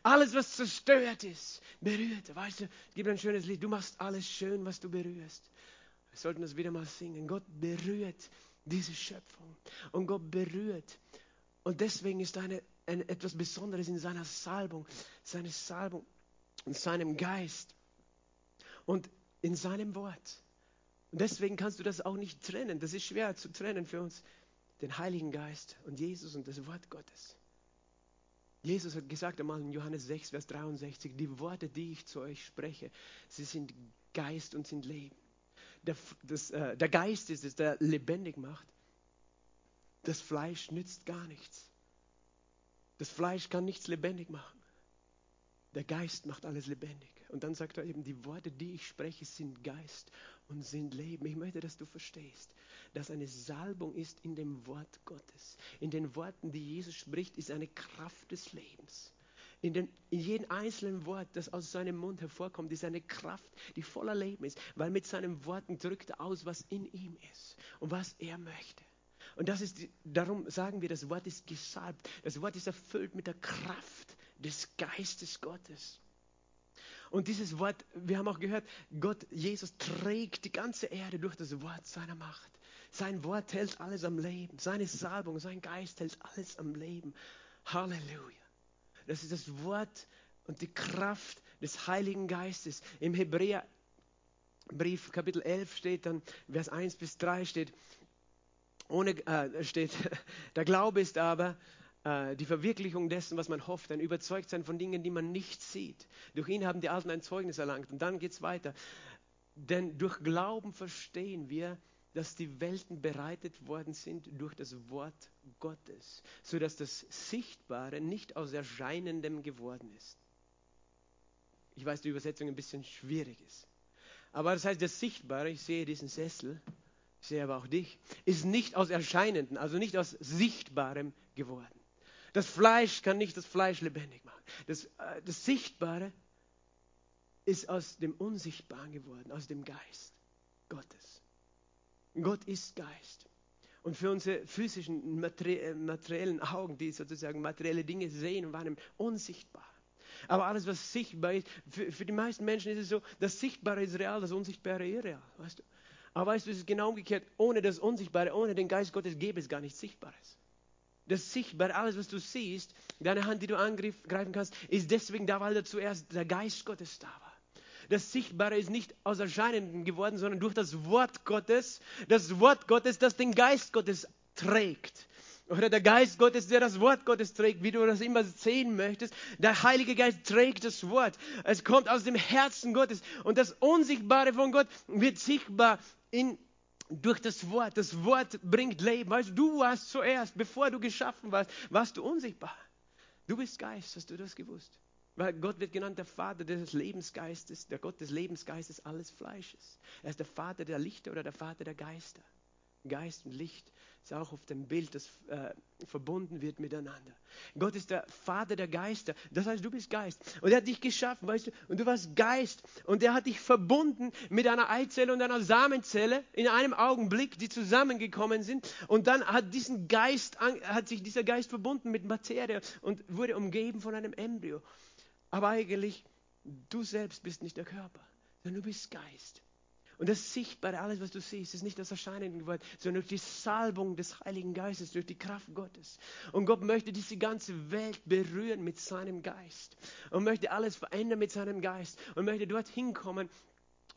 Alles, was zerstört ist, berührt. Weißt du, gibt ein schönes Lied. Du machst alles schön, was du berührst. Wir sollten das wieder mal singen. Gott berührt diese Schöpfung. Und Gott berührt. Und deswegen ist eine, ein, etwas Besonderes in seiner Salbung, seine Salbung und seinem Geist und in seinem Wort. Und deswegen kannst du das auch nicht trennen. Das ist schwer zu trennen für uns den Heiligen Geist und Jesus und das Wort Gottes. Jesus hat gesagt einmal in Johannes 6, Vers 63, die Worte, die ich zu euch spreche, sie sind Geist und sind Leben. Der, das, äh, der Geist ist es, der lebendig macht. Das Fleisch nützt gar nichts. Das Fleisch kann nichts lebendig machen. Der Geist macht alles lebendig. Und dann sagt er eben, die Worte, die ich spreche, sind Geist und sind Leben. Ich möchte, dass du verstehst, dass eine Salbung ist in dem Wort Gottes. In den Worten, die Jesus spricht, ist eine Kraft des Lebens. In, den, in jedem einzelnen Wort, das aus seinem Mund hervorkommt, ist eine Kraft, die voller Leben ist, weil mit seinen Worten drückt er aus, was in ihm ist und was er möchte. Und das ist, darum sagen wir, das Wort ist gesalbt. Das Wort ist erfüllt mit der Kraft des Geistes Gottes. Und dieses Wort, wir haben auch gehört, Gott, Jesus trägt die ganze Erde durch das Wort seiner Macht. Sein Wort hält alles am Leben. Seine Salbung, sein Geist hält alles am Leben. Halleluja. Das ist das Wort und die Kraft des Heiligen Geistes. Im Hebräerbrief Kapitel 11 steht dann, Vers 1 bis 3 steht, ohne, äh, steht, der Glaube ist aber äh, die Verwirklichung dessen, was man hofft, ein Überzeugtsein von Dingen, die man nicht sieht. Durch ihn haben die Alten ein Zeugnis erlangt. Und dann geht es weiter. Denn durch Glauben verstehen wir, dass die Welten bereitet worden sind durch das Wort Gottes, sodass das Sichtbare nicht aus Erscheinendem geworden ist. Ich weiß, die Übersetzung ein bisschen schwierig ist. Aber das heißt, das Sichtbare, ich sehe diesen Sessel, ich sehe aber auch dich, ist nicht aus Erscheinenden, also nicht aus Sichtbarem geworden. Das Fleisch kann nicht das Fleisch lebendig machen. Das, äh, das Sichtbare ist aus dem Unsichtbaren geworden, aus dem Geist Gottes. Gott ist Geist. Und für unsere physischen, äh, materiellen Augen, die sozusagen materielle Dinge sehen, waren unsichtbar. Aber alles, was sichtbar ist, für, für, die meisten Menschen ist es so, das Sichtbare ist real, das Unsichtbare irreal. Weißt du? Aber weißt du, es ist genau umgekehrt. Ohne das Unsichtbare, ohne den Geist Gottes gäbe es gar nichts Sichtbares. Das Sichtbare, alles, was du siehst, deine Hand, die du angreifen kannst, ist deswegen da, weil da zuerst der Geist Gottes da war. Das Sichtbare ist nicht aus Erscheinenden geworden, sondern durch das Wort Gottes. Das Wort Gottes, das den Geist Gottes trägt. Oder der Geist Gottes, der das Wort Gottes trägt, wie du das immer sehen möchtest. Der Heilige Geist trägt das Wort. Es kommt aus dem Herzen Gottes. Und das Unsichtbare von Gott wird sichtbar in, durch das Wort. Das Wort bringt Leben. Weißt du, du warst zuerst, bevor du geschaffen warst, warst du unsichtbar. Du bist Geist, hast du das gewusst? Weil Gott wird genannt der Vater des Lebensgeistes, der Gott des Lebensgeistes alles Fleisches. Er ist der Vater der Lichter oder der Vater der Geister. Geist und Licht ist auch auf dem Bild, das äh, verbunden wird miteinander. Gott ist der Vater der Geister. Das heißt, du bist Geist. Und er hat dich geschaffen, weißt du, und du warst Geist. Und er hat dich verbunden mit einer Eizelle und einer Samenzelle in einem Augenblick, die zusammengekommen sind. Und dann hat diesen Geist, hat sich dieser Geist verbunden mit Materie und wurde umgeben von einem Embryo. Aber eigentlich, du selbst bist nicht der Körper, sondern du bist Geist. Und das Sichtbare, alles, was du siehst, ist nicht das Erscheinen geworden, sondern durch die Salbung des Heiligen Geistes, durch die Kraft Gottes. Und Gott möchte diese ganze Welt berühren mit seinem Geist und möchte alles verändern mit seinem Geist und möchte dorthin kommen,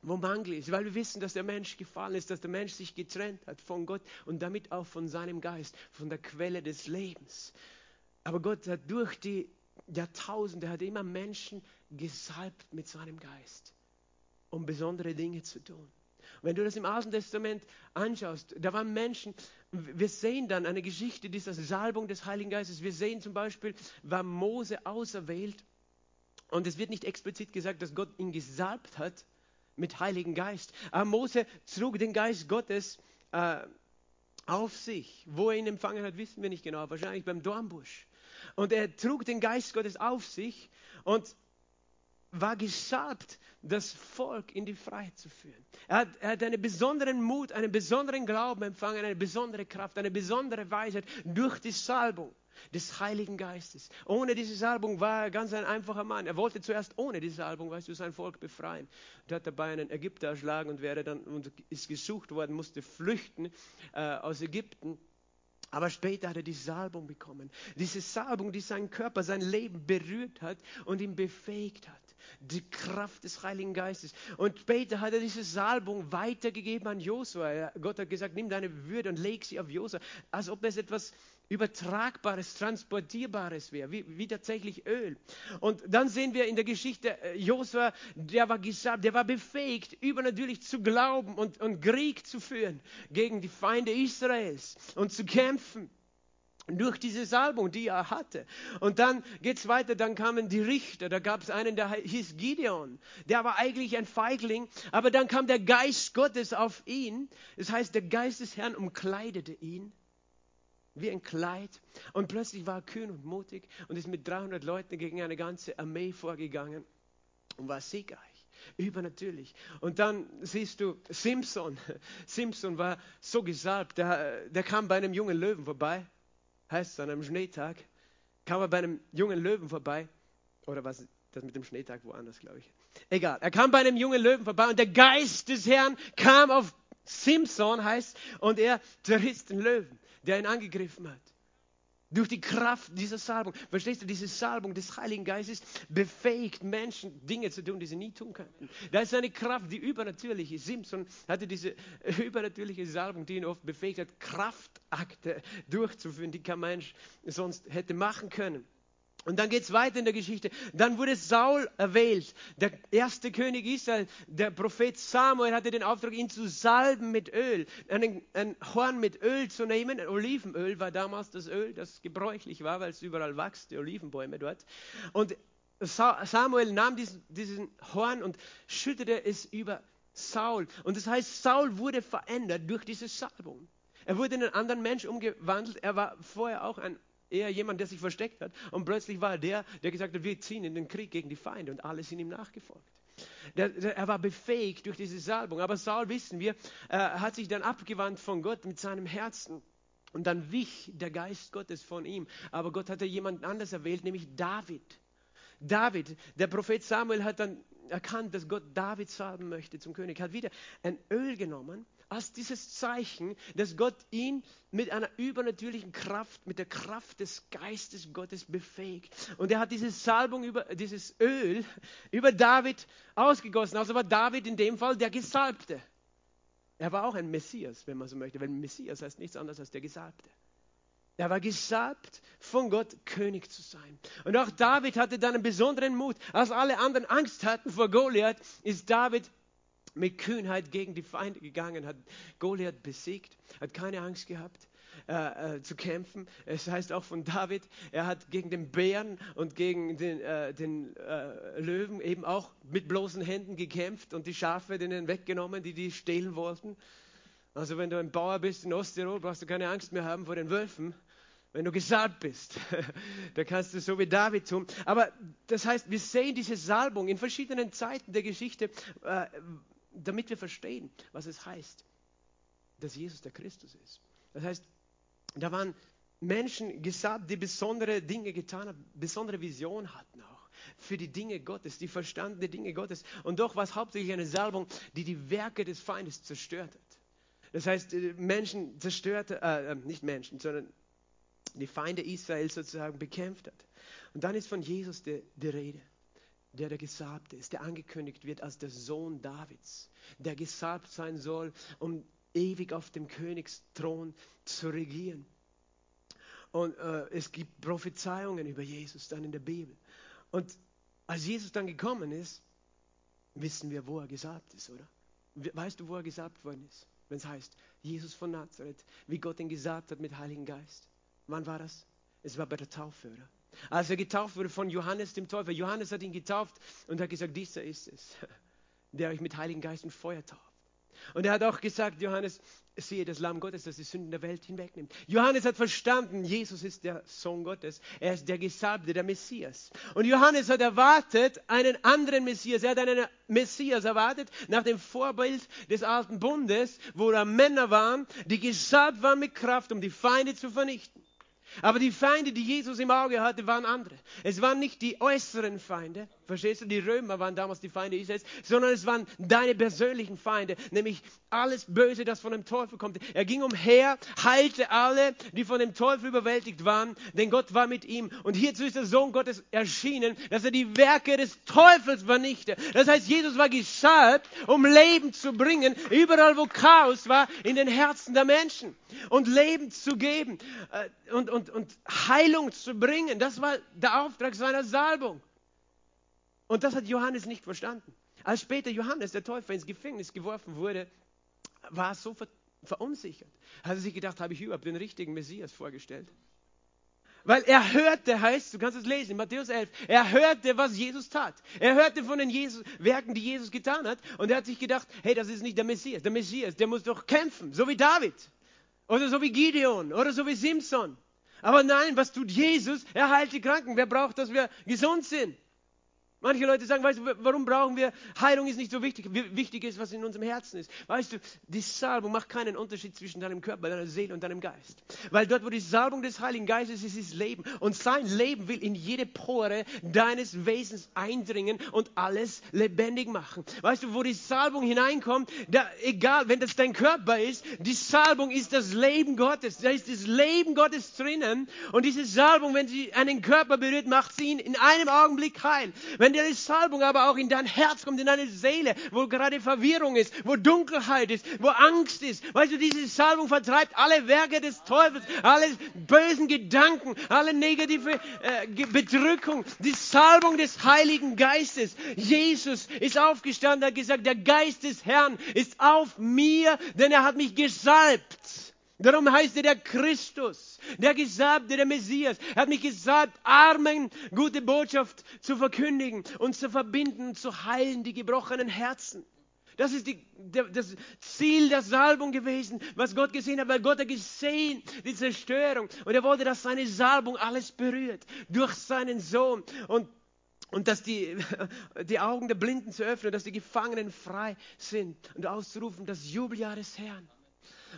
wo Mangel ist, weil wir wissen, dass der Mensch gefallen ist, dass der Mensch sich getrennt hat von Gott und damit auch von seinem Geist, von der Quelle des Lebens. Aber Gott hat durch die Jahrtausende hat immer Menschen gesalbt mit seinem Geist um besondere Dinge zu tun. Wenn du das im Alten Testament anschaust, da waren Menschen, wir sehen dann eine Geschichte dieser Salbung des Heiligen Geistes. Wir sehen zum Beispiel, war Mose auserwählt und es wird nicht explizit gesagt, dass Gott ihn gesalbt hat mit Heiligen Geist. Aber Mose trug den Geist Gottes äh, auf sich. Wo er ihn empfangen hat, wissen wir nicht genau, wahrscheinlich beim Dornbusch. Und er trug den Geist Gottes auf sich und war gesalbt, das Volk in die Freiheit zu führen. Er hat, er hat einen besonderen Mut, einen besonderen Glauben empfangen, eine besondere Kraft, eine besondere Weisheit durch die Salbung des Heiligen Geistes. Ohne diese Salbung war er ganz ein einfacher Mann. Er wollte zuerst ohne diese Salbung, weißt du, sein Volk befreien. Und hat dabei einen Ägypter erschlagen und wäre dann und ist gesucht worden, musste flüchten äh, aus Ägypten. Aber später hat er die Salbung bekommen. Diese Salbung, die seinen Körper, sein Leben berührt hat und ihn befähigt hat die Kraft des Heiligen Geistes. Und später hat er diese Salbung weitergegeben an Josua. Gott hat gesagt, nimm deine Würde und leg sie auf Josua, als ob es etwas Übertragbares, Transportierbares wäre, wie, wie, tatsächlich Öl. Und dann sehen wir in der Geschichte, äh, Josua, der war gesalbt, der war befähigt, übernatürlich zu glauben und, und Krieg zu führen gegen die Feinde Israels und zu kämpfen durch diese Salbung, die er hatte. Und dann geht es weiter, dann kamen die Richter, da gab es einen, der hieß Gideon, der war eigentlich ein Feigling, aber dann kam der Geist Gottes auf ihn, das heißt, der Geist des Herrn umkleidete ihn, wie ein Kleid, und plötzlich war er kühn und mutig und ist mit 300 Leuten gegen eine ganze Armee vorgegangen und war siegreich. Übernatürlich. Und dann siehst du Simpson. Simpson war so gesalbt, der, der kam bei einem jungen Löwen vorbei heißt es an einem Schneetag, kam er bei einem jungen Löwen vorbei. Oder was das mit dem Schneetag woanders, glaube ich. Egal. Er kam bei einem jungen Löwen vorbei und der Geist des Herrn kam auf Simson, heißt, und er zerriss den Löwen, der ihn angegriffen hat. Durch die Kraft dieser Salbung. Verstehst du, diese Salbung des Heiligen Geistes befähigt Menschen, Dinge zu tun, die sie nie tun könnten. Da ist eine Kraft, die übernatürlich ist. Simpson hatte diese übernatürliche Salbung, die ihn oft befähigt hat, Kraftakte durchzuführen, die kein Mensch sonst hätte machen können. Und dann geht es weiter in der Geschichte. Dann wurde Saul erwählt, der erste König Israel. Der Prophet Samuel hatte den Auftrag, ihn zu salben mit Öl, einen, ein Horn mit Öl zu nehmen. Olivenöl war damals das Öl, das gebräuchlich war, weil es überall wächst, die Olivenbäume dort. Und Samuel nahm diesen, diesen Horn und schüttete es über Saul. Und das heißt, Saul wurde verändert durch diese Salbung. Er wurde in einen anderen Mensch umgewandelt. Er war vorher auch ein eher jemand, der sich versteckt hat. Und plötzlich war er der, der gesagt hat, wir ziehen in den Krieg gegen die Feinde und alle sind ihm nachgefolgt. Der, der, er war befähigt durch diese Salbung. Aber Saul, wissen wir, äh, hat sich dann abgewandt von Gott mit seinem Herzen. Und dann wich der Geist Gottes von ihm. Aber Gott hatte jemanden anders erwählt, nämlich David. David, der Prophet Samuel hat dann erkannt, dass Gott David salben möchte zum König, hat wieder ein Öl genommen als dieses Zeichen, dass Gott ihn mit einer übernatürlichen Kraft, mit der Kraft des Geistes Gottes befähigt. Und er hat diese Salbung über dieses Öl über David ausgegossen. Also war David in dem Fall der Gesalbte. Er war auch ein Messias, wenn man so möchte, weil Messias heißt nichts anderes als der Gesalbte. Er war gesalbt von Gott, König zu sein. Und auch David hatte dann einen besonderen Mut. Als alle anderen Angst hatten vor Goliath, ist David mit Kühnheit gegen die Feinde gegangen, hat Goliath besiegt, hat keine Angst gehabt. Äh, äh, zu kämpfen. Es heißt auch von David, er hat gegen den Bären und gegen den, äh, den äh, Löwen eben auch mit bloßen Händen gekämpft und die Schafe denen weggenommen, die die stehlen wollten. Also wenn du ein Bauer bist in Osttirol, brauchst du keine Angst mehr haben vor den Wölfen. Wenn du gesalbt bist, da kannst du so wie David tun. Aber das heißt, wir sehen diese Salbung in verschiedenen Zeiten der Geschichte, äh, damit wir verstehen, was es heißt, dass Jesus der Christus ist. Das heißt, da waren Menschen gesalbt, die besondere Dinge getan haben, besondere Visionen hatten auch. für die Dinge Gottes, die verstandene Dinge Gottes. Und doch war es hauptsächlich eine Salbung, die die Werke des Feindes zerstört hat. Das heißt, äh, Menschen zerstörte, äh, äh, nicht Menschen, sondern die Feinde Israels sozusagen bekämpft hat. Und dann ist von Jesus die, die Rede, der der Gesalbte ist, der angekündigt wird als der Sohn Davids, der gesalbt sein soll, um ewig auf dem Königsthron zu regieren. Und äh, es gibt Prophezeiungen über Jesus dann in der Bibel. Und als Jesus dann gekommen ist, wissen wir, wo er gesalbt ist, oder? Weißt du, wo er gesalbt worden ist? Wenn es heißt, Jesus von Nazareth, wie Gott ihn gesalbt hat mit Heiligen Geist. Wann war das? Es war bei der Taufe, oder? Als er getauft wurde von Johannes dem Täufer. Johannes hat ihn getauft und hat gesagt, dieser ist es, der euch mit Heiligen Geist und Feuer tauft. Und er hat auch gesagt, Johannes, siehe das Lamm Gottes, das die Sünden der Welt hinwegnimmt. Johannes hat verstanden, Jesus ist der Sohn Gottes. Er ist der Gesalbte, der Messias. Und Johannes hat erwartet einen anderen Messias. Er hat einen Messias erwartet, nach dem Vorbild des alten Bundes, wo da Männer waren, die gesalbt waren mit Kraft, um die Feinde zu vernichten. Aber die Feinde, die Jesus im Auge hatte, waren andere. Es waren nicht die äußeren Feinde, verstehst du, die Römer waren damals die Feinde Israels, sondern es waren deine persönlichen Feinde, nämlich alles Böse, das von dem Teufel kommt. Er ging umher, heilte alle, die von dem Teufel überwältigt waren, denn Gott war mit ihm. Und hierzu ist der Sohn Gottes erschienen, dass er die Werke des Teufels vernichte. Das heißt, Jesus war gesalbt, um Leben zu bringen, überall wo Chaos war, in den Herzen der Menschen. Und Leben zu geben äh, und, und, und Heilung zu bringen. Das war der Auftrag seiner Salbung. Und das hat Johannes nicht verstanden. Als später Johannes, der Täufer, ins Gefängnis geworfen wurde, war er so ver verunsichert. Hat er sich gedacht, habe ich überhaupt den richtigen Messias vorgestellt? Weil er hörte, heißt, du kannst es lesen, in Matthäus 11, er hörte, was Jesus tat. Er hörte von den Jesus, Werken, die Jesus getan hat. Und er hat sich gedacht, hey, das ist nicht der Messias. Der Messias, der muss doch kämpfen, so wie David. Oder so wie Gideon. Oder so wie Simson. Aber nein, was tut Jesus? Er heilt die Kranken. Wer braucht, dass wir gesund sind? Manche Leute sagen, weißt du, warum brauchen wir, Heilung ist nicht so wichtig, wichtig ist, was in unserem Herzen ist. Weißt du, die Salbung macht keinen Unterschied zwischen deinem Körper, deiner Seele und deinem Geist. Weil dort, wo die Salbung des Heiligen Geistes ist, ist Leben. Und sein Leben will in jede Pore deines Wesens eindringen und alles lebendig machen. Weißt du, wo die Salbung hineinkommt, da, egal, wenn das dein Körper ist, die Salbung ist das Leben Gottes. Da ist das Leben Gottes drinnen. Und diese Salbung, wenn sie einen Körper berührt, macht sie ihn in einem Augenblick heil. Wenn die Salbung aber auch in dein Herz kommt, in deine Seele, wo gerade Verwirrung ist, wo Dunkelheit ist, wo Angst ist. Weißt du, diese Salbung vertreibt alle Werke des Teufels, alle bösen Gedanken, alle negative äh, Bedrückung. Die Salbung des Heiligen Geistes. Jesus ist aufgestanden, hat gesagt, der Geist des Herrn ist auf mir, denn er hat mich gesalbt. Darum heißt er der Christus, der Gesalbte, der Messias. Er hat mich gesalbt, Armen gute Botschaft zu verkündigen und zu verbinden zu heilen die gebrochenen Herzen. Das ist die, das Ziel der Salbung gewesen, was Gott gesehen hat, weil Gott hat gesehen, die Zerstörung. Und er wollte, dass seine Salbung alles berührt, durch seinen Sohn. Und und dass die, die Augen der Blinden zu öffnen, dass die Gefangenen frei sind und auszurufen, das Jubeljahr des Herrn.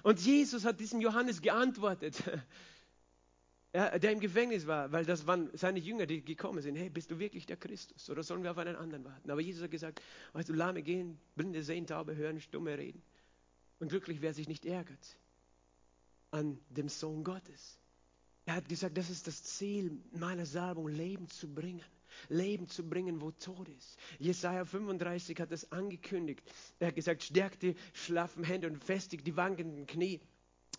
Und Jesus hat diesem Johannes geantwortet, der im Gefängnis war, weil das waren seine Jünger, die gekommen sind. Hey, bist du wirklich der Christus oder sollen wir auf einen anderen warten? Aber Jesus hat gesagt, weißt du, Lahme gehen, Blinde sehen, Taube hören, Stumme reden. Und glücklich, wer sich nicht ärgert an dem Sohn Gottes. Er hat gesagt, das ist das Ziel meiner Salbung, Leben zu bringen. Leben zu bringen, wo Tod ist. Jesaja 35 hat das angekündigt. Er hat gesagt, stärkt die schlaffen Hände und festigt die wankenden Knie.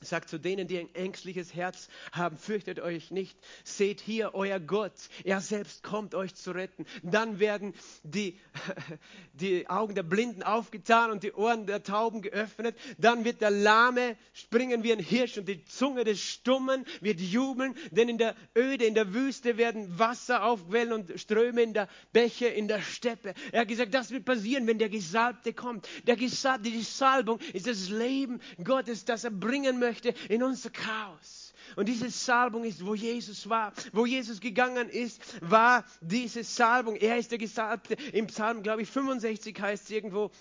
Sagt zu denen, die ein ängstliches Herz haben, fürchtet euch nicht. Seht hier euer Gott. Er selbst kommt euch zu retten. Dann werden die, die Augen der Blinden aufgetan und die Ohren der Tauben geöffnet. Dann wird der Lahme springen wie ein Hirsch und die Zunge des Stummen wird jubeln. Denn in der Öde, in der Wüste werden Wasser aufquellen und Ströme in der Bäche, in der Steppe. Er hat gesagt, das wird passieren, wenn der Gesalbte kommt. Der Gesalbte, die Salbung ist das Leben Gottes, das er bringen möchte möchte in unser Chaos. Und diese Salbung ist, wo Jesus war. Wo Jesus gegangen ist, war diese Salbung. Er ist der Gesalbte. Im Psalm, glaube ich, 65 heißt es irgendwo,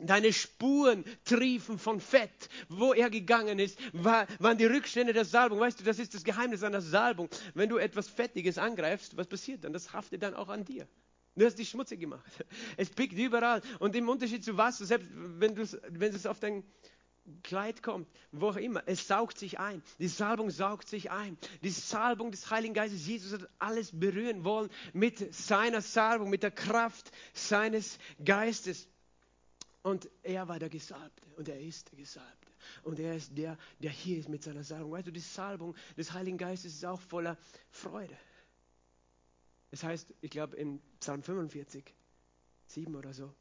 Deine Spuren triefen von Fett. Wo er gegangen ist, war, waren die Rückstände der Salbung. Weißt du, das ist das Geheimnis einer Salbung. Wenn du etwas Fettiges angreifst, was passiert dann? Das haftet dann auch an dir. Du hast dich schmutzig gemacht. Es pickt überall. Und im Unterschied zu Wasser, selbst wenn, wenn es auf dein Kleid kommt, wo auch immer, es saugt sich ein. Die Salbung saugt sich ein. Die Salbung des Heiligen Geistes, Jesus hat alles berühren wollen mit seiner Salbung, mit der Kraft seines Geistes. Und er war der Gesalbte und er ist der Gesalbte. Und er ist der, der hier ist mit seiner Salbung. Weißt du, die Salbung des Heiligen Geistes ist auch voller Freude. Es heißt, ich glaube in Psalm 45, 7 oder so,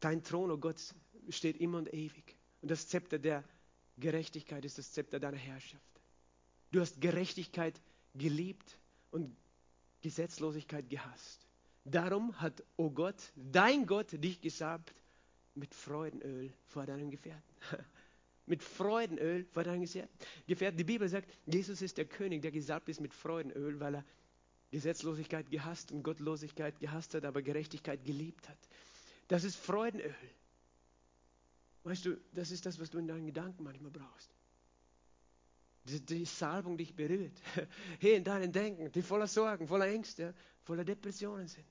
dein Thron, oh Gott, steht immer und ewig. Und das Zepter der Gerechtigkeit ist das Zepter deiner Herrschaft. Du hast Gerechtigkeit geliebt und Gesetzlosigkeit gehasst. Darum hat, oh Gott, dein Gott dich gesalbt mit Freudenöl vor deinem Gefährten. mit Freudenöl vor deinem Gefährten. Die Bibel sagt, Jesus ist der König, der gesalbt ist mit Freudenöl, weil er Gesetzlosigkeit gehasst und Gottlosigkeit gehasst hat, aber Gerechtigkeit geliebt hat. Das ist Freudenöl. Weißt du, das ist das, was du in deinen Gedanken manchmal brauchst. Die, die Salbung dich berührt. Hier in deinen Denken, die voller Sorgen, voller Ängste, voller Depressionen sind.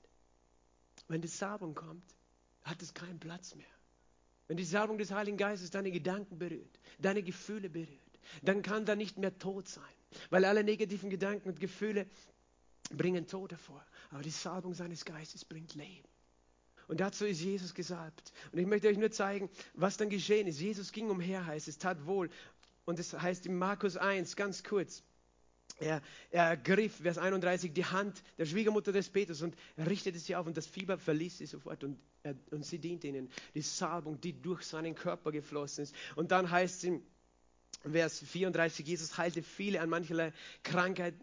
Wenn die Salbung kommt, hat es keinen Platz mehr. Wenn die Salbung des Heiligen Geistes deine Gedanken berührt, deine Gefühle berührt, dann kann da nicht mehr Tod sein. Weil alle negativen Gedanken und Gefühle bringen Tod hervor. Aber die Salbung seines Geistes bringt Leben. Und dazu ist Jesus gesalbt. Und ich möchte euch nur zeigen, was dann geschehen ist. Jesus ging umher, heißt es, tat wohl. Und es heißt in Markus 1, ganz kurz, er, er griff, Vers 31, die Hand der Schwiegermutter des Petrus und richtete sie auf und das Fieber verließ sie sofort und, er, und sie diente ihnen. Die Salbung, die durch seinen Körper geflossen ist. Und dann heißt es in Vers 34, Jesus heilte viele an mancherlei Krankheit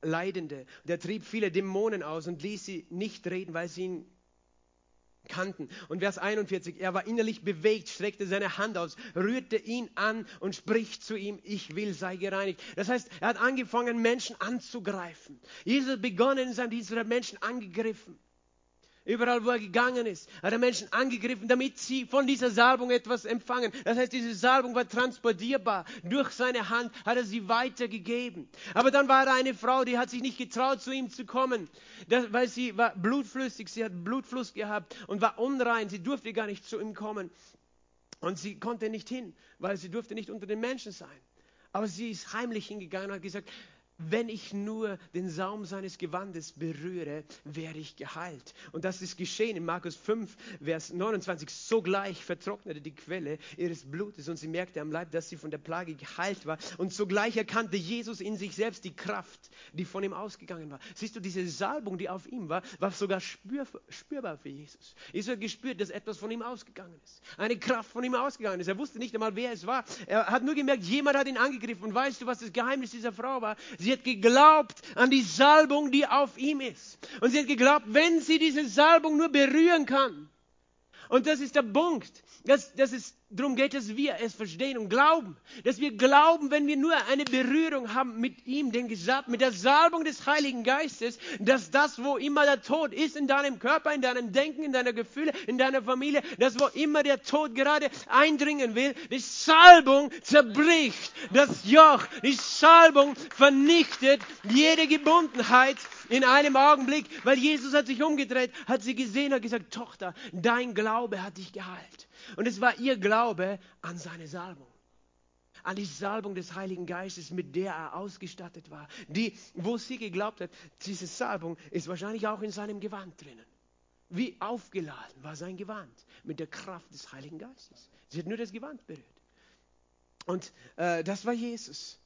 Leidende. Und er trieb viele Dämonen aus und ließ sie nicht reden, weil sie ihn kannten. Und Vers 41, er war innerlich bewegt, streckte seine Hand aus, rührte ihn an und spricht zu ihm, ich will, sei gereinigt. Das heißt, er hat angefangen, Menschen anzugreifen. Jesus begonnen in seinem Dienst, Menschen angegriffen. Überall, wo er gegangen ist, hat er Menschen angegriffen, damit sie von dieser Salbung etwas empfangen. Das heißt, diese Salbung war transportierbar. Durch seine Hand hat er sie weitergegeben. Aber dann war da eine Frau, die hat sich nicht getraut, zu ihm zu kommen, weil sie war blutflüssig, sie hat Blutfluss gehabt und war unrein. Sie durfte gar nicht zu ihm kommen. Und sie konnte nicht hin, weil sie durfte nicht unter den Menschen sein. Aber sie ist heimlich hingegangen und hat gesagt, wenn ich nur den Saum seines Gewandes berühre, werde ich geheilt. Und das ist geschehen in Markus 5, Vers 29. Sogleich vertrocknete die Quelle ihres Blutes und sie merkte am Leib, dass sie von der Plage geheilt war. Und sogleich erkannte Jesus in sich selbst die Kraft, die von ihm ausgegangen war. Siehst du, diese Salbung, die auf ihm war, war sogar spür, spürbar für Jesus. Jesus hat gespürt, dass etwas von ihm ausgegangen ist. Eine Kraft von ihm ausgegangen ist. Er wusste nicht einmal, wer es war. Er hat nur gemerkt, jemand hat ihn angegriffen. Und weißt du, was das Geheimnis dieser Frau war? Sie Sie hat geglaubt an die Salbung, die auf ihm ist. Und sie hat geglaubt, wenn sie diese Salbung nur berühren kann. Und das ist der Punkt. Das, das ist, darum geht es, wir es verstehen und glauben. Dass wir glauben, wenn wir nur eine Berührung haben mit ihm, den Gesalb, mit der Salbung des Heiligen Geistes, dass das, wo immer der Tod ist, in deinem Körper, in deinem Denken, in deiner Gefühle, in deiner Familie, das, wo immer der Tod gerade eindringen will, die Salbung zerbricht das Joch. Die Salbung vernichtet jede Gebundenheit in einem Augenblick, weil Jesus hat sich umgedreht, hat sie gesehen, hat gesagt, Tochter, dein Glaube hat dich geheilt. Und es war ihr Glaube an seine Salbung. An die Salbung des Heiligen Geistes, mit der er ausgestattet war. Die, wo sie geglaubt hat, diese Salbung ist wahrscheinlich auch in seinem Gewand drinnen. Wie aufgeladen war sein Gewand mit der Kraft des Heiligen Geistes. Sie hat nur das Gewand berührt. Und äh, das war Jesus.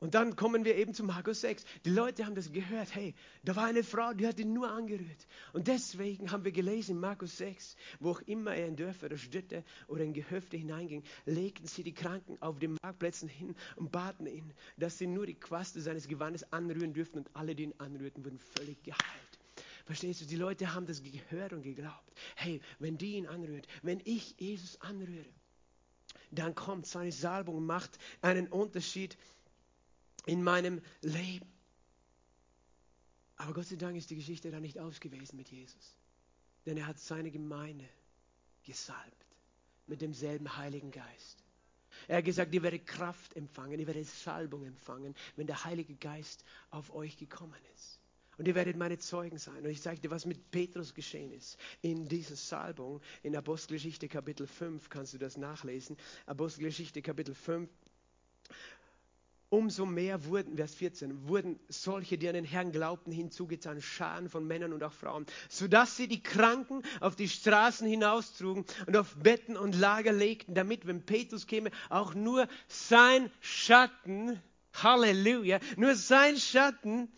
Und dann kommen wir eben zu Markus 6. Die Leute haben das gehört. Hey, da war eine Frau, die hat ihn nur angerührt. Und deswegen haben wir gelesen in Markus 6, wo auch immer er in Dörfer oder Städte oder in Gehöfte hineinging, legten sie die Kranken auf den Marktplätzen hin und baten ihn, dass sie nur die Quaste seines Gewandes anrühren dürften. Und alle, die ihn anrührten, wurden völlig geheilt. Verstehst du? Die Leute haben das gehört und geglaubt. Hey, wenn die ihn anrührt, wenn ich Jesus anrühre, dann kommt seine Salbung und macht einen Unterschied in meinem Leben. Aber Gott sei Dank ist die Geschichte da nicht aus gewesen mit Jesus. Denn er hat seine Gemeinde gesalbt mit demselben Heiligen Geist. Er hat gesagt, ihr werdet Kraft empfangen, ihr werdet Salbung empfangen, wenn der Heilige Geist auf euch gekommen ist. Und ihr werdet meine Zeugen sein. Und ich zeige dir, was mit Petrus geschehen ist. In dieser Salbung, in Apostelgeschichte Kapitel 5, kannst du das nachlesen. Apostelgeschichte Kapitel 5. Umso mehr wurden, Vers 14, wurden solche, die an den Herrn glaubten, hinzugetan, Scharen von Männern und auch Frauen, sodass sie die Kranken auf die Straßen hinaustrugen und auf Betten und Lager legten, damit, wenn Petrus käme, auch nur sein Schatten, Halleluja, nur sein Schatten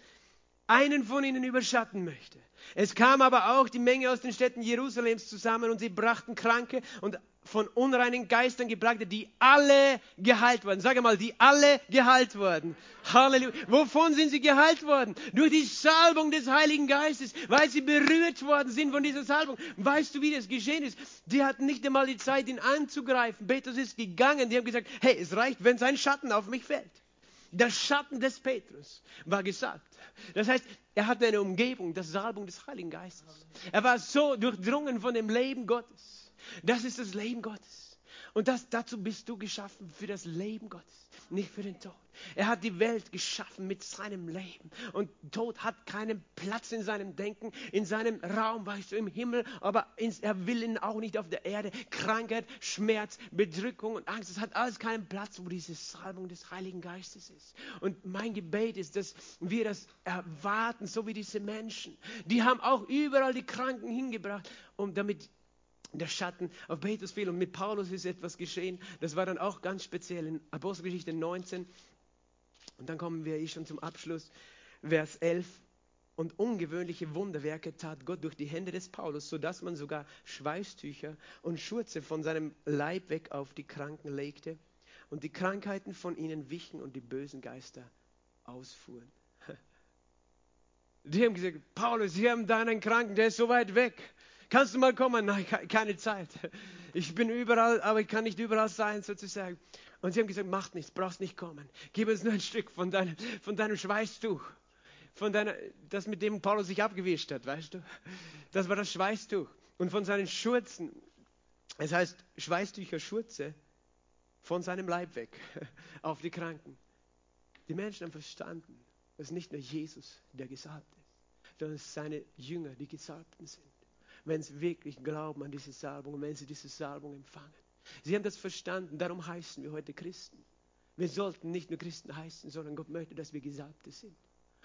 einen von ihnen überschatten möchte. Es kam aber auch die Menge aus den Städten Jerusalems zusammen und sie brachten Kranke und von unreinen Geistern geplagte, die alle geheilt wurden. Sag mal, die alle geheilt wurden. Halleluja. Wovon sind sie geheilt worden? Durch die Salbung des Heiligen Geistes, weil sie berührt worden sind von dieser Salbung. Weißt du, wie das geschehen ist? Die hatten nicht einmal die Zeit, ihn anzugreifen. Petrus ist gegangen. Die haben gesagt, hey, es reicht, wenn sein Schatten auf mich fällt. Der Schatten des Petrus war gesagt. Das heißt, er hatte eine Umgebung, das Salbung des Heiligen Geistes. Er war so durchdrungen von dem Leben Gottes. Das ist das Leben Gottes. Und das, dazu bist du geschaffen für das Leben Gottes, nicht für den Tod. Er hat die Welt geschaffen mit seinem Leben. Und Tod hat keinen Platz in seinem Denken, in seinem Raum, weißt du, im Himmel, aber er will ihn auch nicht auf der Erde. Krankheit, Schmerz, Bedrückung und Angst, das hat alles keinen Platz, wo diese Salbung des Heiligen Geistes ist. Und mein Gebet ist, dass wir das erwarten, so wie diese Menschen. Die haben auch überall die Kranken hingebracht, um damit der Schatten auf Petrus fiel. Und mit Paulus ist etwas geschehen. Das war dann auch ganz speziell in Apostelgeschichte 19. Und dann kommen wir schon zum Abschluss, Vers 11. Und ungewöhnliche Wunderwerke tat Gott durch die Hände des Paulus, sodass man sogar Schweißtücher und Schurze von seinem Leib weg auf die Kranken legte und die Krankheiten von ihnen wichen und die bösen Geister ausfuhren. Die haben gesagt, Paulus, Sie haben da einen Kranken, der ist so weit weg. Kannst du mal kommen? Nein, keine Zeit. Ich bin überall, aber ich kann nicht überall sein, sozusagen. Und sie haben gesagt, mach nichts, brauchst nicht kommen. Gib uns nur ein Stück von deinem, von deinem Schweißtuch. Von deiner, das mit dem Paulus sich abgewischt hat, weißt du? Das war das Schweißtuch. Und von seinen Schurzen, es heißt Schweißtücher, Schurze, von seinem Leib weg, auf die Kranken. Die Menschen haben verstanden, dass nicht nur Jesus der Gesalbte ist, sondern es seine Jünger, die Gesalbten sind. Wenn sie wirklich glauben an diese Salbung und wenn sie diese Salbung empfangen. Sie haben das verstanden, darum heißen wir heute Christen. Wir sollten nicht nur Christen heißen, sondern Gott möchte, dass wir Gesalbte sind.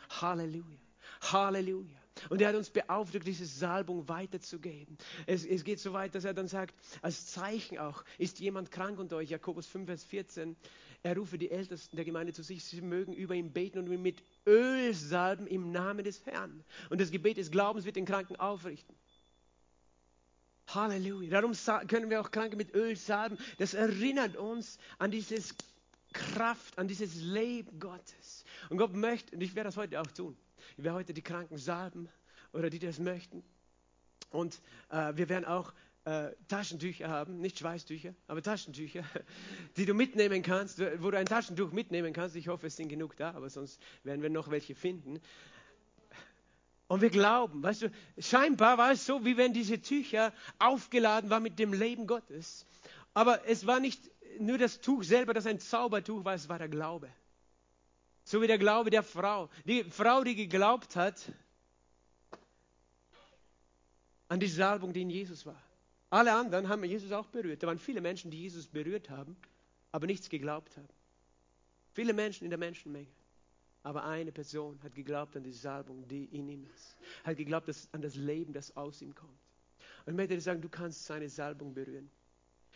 Halleluja. Halleluja. Und er hat uns beauftragt, diese Salbung weiterzugeben. Es, es geht so weit, dass er dann sagt, als Zeichen auch, ist jemand krank unter euch, Jakobus 5, Vers 14, er rufe die Ältesten der Gemeinde zu sich, sie mögen über ihn beten und ihn mit Öl salben im Namen des Herrn. Und das Gebet des Glaubens wird den Kranken aufrichten. Halleluja. Darum können wir auch Kranke mit Öl salben. Das erinnert uns an dieses Kraft, an dieses Leben Gottes. Und Gott möchte, und ich werde das heute auch tun, ich werde heute die Kranken salben oder die das möchten. Und äh, wir werden auch äh, Taschentücher haben, nicht Schweißtücher, aber Taschentücher, die du mitnehmen kannst, wo du ein Taschentuch mitnehmen kannst. Ich hoffe, es sind genug da, aber sonst werden wir noch welche finden. Und wir glauben, weißt du, scheinbar war es so, wie wenn diese Tücher aufgeladen waren mit dem Leben Gottes. Aber es war nicht nur das Tuch selber, das ein Zaubertuch war, es war der Glaube. So wie der Glaube der Frau. Die Frau, die geglaubt hat an die Salbung, die in Jesus war. Alle anderen haben Jesus auch berührt. Da waren viele Menschen, die Jesus berührt haben, aber nichts geglaubt haben. Viele Menschen in der Menschenmenge. Aber eine Person hat geglaubt an die Salbung, die in ihm ist. Hat geglaubt dass, an das Leben, das aus ihm kommt. Und ich möchte dir sagen, du kannst seine Salbung berühren.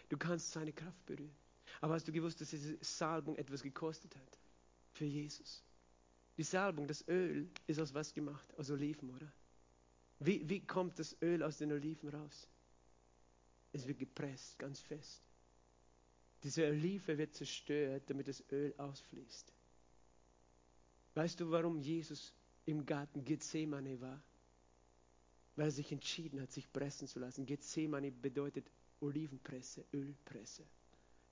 Du kannst seine Kraft berühren. Aber hast du gewusst, dass diese Salbung etwas gekostet hat? Für Jesus. Die Salbung, das Öl, ist aus was gemacht? Aus Oliven, oder? Wie, wie kommt das Öl aus den Oliven raus? Es wird gepresst, ganz fest. Diese Olive wird zerstört, damit das Öl ausfließt. Weißt du, warum Jesus im Garten Gethsemane war? Weil er sich entschieden hat, sich pressen zu lassen. Gethsemane bedeutet Olivenpresse, Ölpresse.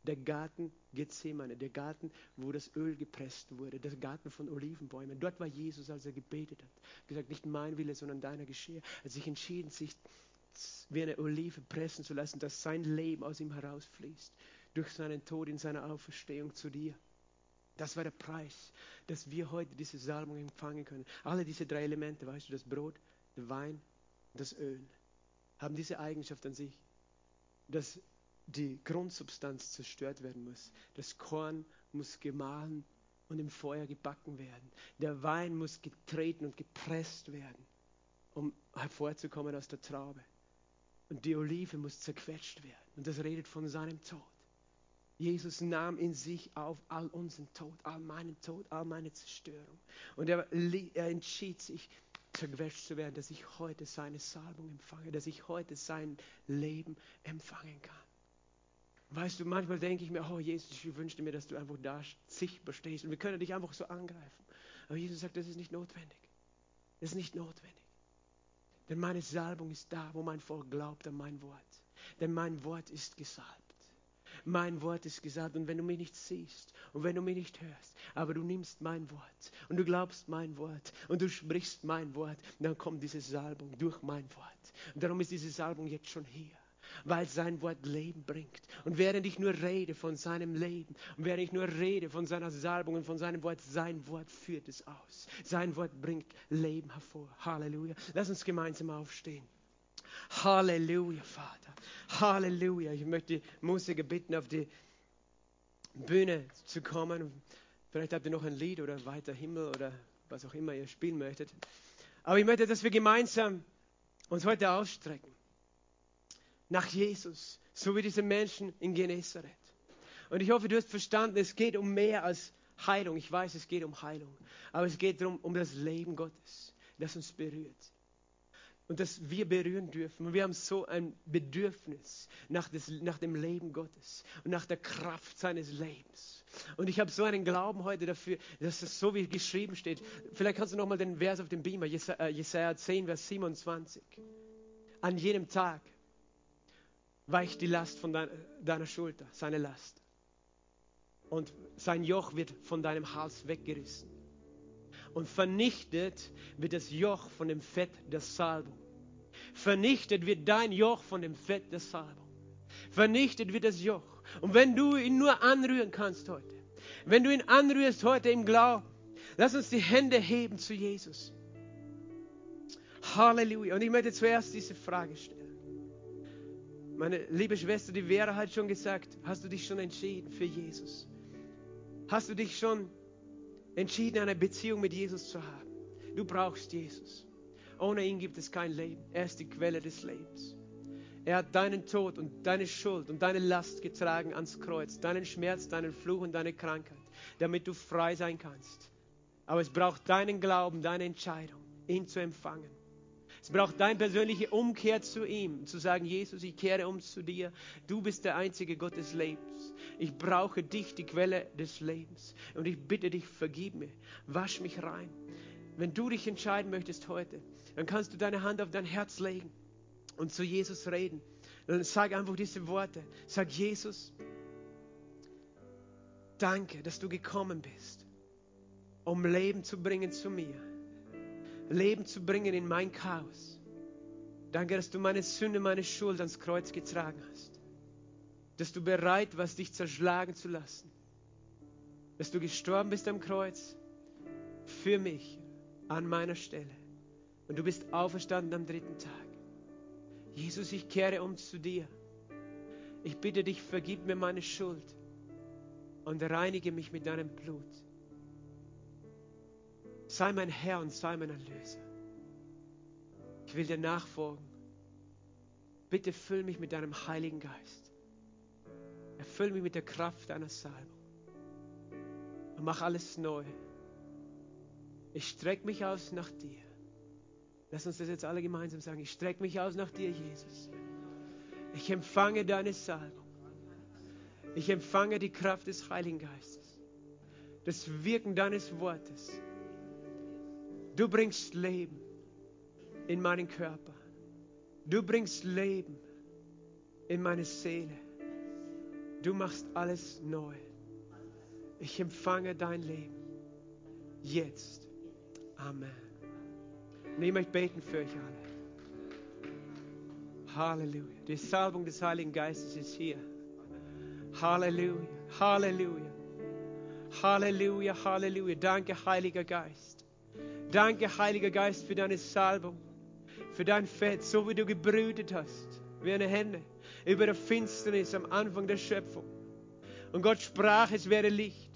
Der Garten Gethsemane, der Garten, wo das Öl gepresst wurde, der Garten von Olivenbäumen. Dort war Jesus, als er gebetet hat. Gesagt, nicht mein Wille, sondern deiner geschehe. Er hat sich entschieden, sich wie eine Olive pressen zu lassen, dass sein Leben aus ihm herausfließt. Durch seinen Tod in seiner Auferstehung zu dir. Das war der Preis, dass wir heute diese Salbung empfangen können. Alle diese drei Elemente, weißt du, das Brot, der Wein, das Öl, haben diese Eigenschaft an sich, dass die Grundsubstanz zerstört werden muss. Das Korn muss gemahlen und im Feuer gebacken werden. Der Wein muss getreten und gepresst werden, um hervorzukommen aus der Traube. Und die Olive muss zerquetscht werden. Und das redet von seinem Tod. Jesus nahm in sich auf all unseren Tod, all meinen Tod, all meine Zerstörung. Und er, er entschied sich, zerquetscht zu werden, dass ich heute seine Salbung empfange, dass ich heute sein Leben empfangen kann. Weißt du, manchmal denke ich mir, oh Jesus, ich wünschte mir, dass du einfach da sichtbar stehst und wir können dich einfach so angreifen. Aber Jesus sagt, das ist nicht notwendig. Das ist nicht notwendig. Denn meine Salbung ist da, wo mein Volk glaubt an mein Wort. Denn mein Wort ist gesalbt. Mein Wort ist gesagt und wenn du mich nicht siehst und wenn du mich nicht hörst, aber du nimmst mein Wort und du glaubst mein Wort und du sprichst mein Wort, dann kommt diese Salbung durch mein Wort. Und darum ist diese Salbung jetzt schon hier weil sein Wort Leben bringt. Und während ich nur rede von seinem Leben und während ich nur rede von seiner Salbung und von seinem Wort, sein Wort führt es aus. Sein Wort bringt Leben hervor. Halleluja. Lass uns gemeinsam aufstehen. Halleluja, Vater. Halleluja. Ich möchte die Musiker bitten, auf die Bühne zu kommen. Vielleicht habt ihr noch ein Lied oder Weiter Himmel oder was auch immer ihr spielen möchtet. Aber ich möchte, dass wir gemeinsam uns heute ausstrecken nach Jesus, so wie diese Menschen in Genezareth. Und ich hoffe, du hast verstanden, es geht um mehr als Heilung. Ich weiß, es geht um Heilung. Aber es geht darum, um das Leben Gottes, das uns berührt. Und das wir berühren dürfen. Und wir haben so ein Bedürfnis nach, des, nach dem Leben Gottes und nach der Kraft seines Lebens. Und ich habe so einen Glauben heute dafür, dass es so wie geschrieben steht. Vielleicht kannst du nochmal den Vers auf dem Beamer, Jesaja 10, Vers 27. An jedem Tag weicht die Last von deiner Schulter, seine Last. Und sein Joch wird von deinem Hals weggerissen. Und vernichtet wird das Joch von dem Fett der Salbung. Vernichtet wird dein Joch von dem Fett der Salbung. Vernichtet wird das Joch. Und wenn du ihn nur anrühren kannst heute, wenn du ihn anrührst heute im Glauben, lass uns die Hände heben zu Jesus. Halleluja. Und ich möchte zuerst diese Frage stellen. Meine liebe Schwester, die Vera hat schon gesagt, hast du dich schon entschieden für Jesus? Hast du dich schon entschieden, eine Beziehung mit Jesus zu haben? Du brauchst Jesus. Ohne ihn gibt es kein Leben. Er ist die Quelle des Lebens. Er hat deinen Tod und deine Schuld und deine Last getragen ans Kreuz, deinen Schmerz, deinen Fluch und deine Krankheit, damit du frei sein kannst. Aber es braucht deinen Glauben, deine Entscheidung, ihn zu empfangen. Es braucht deine persönliche Umkehr zu ihm, zu sagen, Jesus, ich kehre um zu dir. Du bist der einzige Gott des Lebens. Ich brauche dich, die Quelle des Lebens. Und ich bitte dich, vergib mir, wasch mich rein. Wenn du dich entscheiden möchtest heute, dann kannst du deine Hand auf dein Herz legen und zu Jesus reden. Dann sag einfach diese Worte. Sag Jesus, danke, dass du gekommen bist, um Leben zu bringen zu mir Leben zu bringen in mein Chaos. Danke, dass du meine Sünde, meine Schuld ans Kreuz getragen hast. Dass du bereit warst, dich zerschlagen zu lassen. Dass du gestorben bist am Kreuz für mich an meiner Stelle. Und du bist auferstanden am dritten Tag. Jesus, ich kehre um zu dir. Ich bitte dich, vergib mir meine Schuld und reinige mich mit deinem Blut. Sei mein Herr und sei mein Erlöser. Ich will dir nachfolgen. Bitte füll mich mit deinem Heiligen Geist. Erfüll mich mit der Kraft deiner Salbung. Und mach alles neu. Ich strecke mich aus nach dir. Lass uns das jetzt alle gemeinsam sagen. Ich strecke mich aus nach dir, Jesus. Ich empfange deine Salbung. Ich empfange die Kraft des Heiligen Geistes. Das Wirken deines Wortes. Du bringst Leben in meinen Körper. Du bringst Leben in meine Seele. Du machst alles neu. Ich empfange dein Leben. Jetzt. Amen. Ich möchte beten für euch alle. Halleluja. Die Salbung des Heiligen Geistes ist hier. Halleluja. Halleluja. Halleluja, Halleluja. Danke, Heiliger Geist. Danke, Heiliger Geist, für deine Salbung, für dein Fett, so wie du gebrütet hast, wie eine Henne über der Finsternis am Anfang der Schöpfung. Und Gott sprach, es wäre Licht.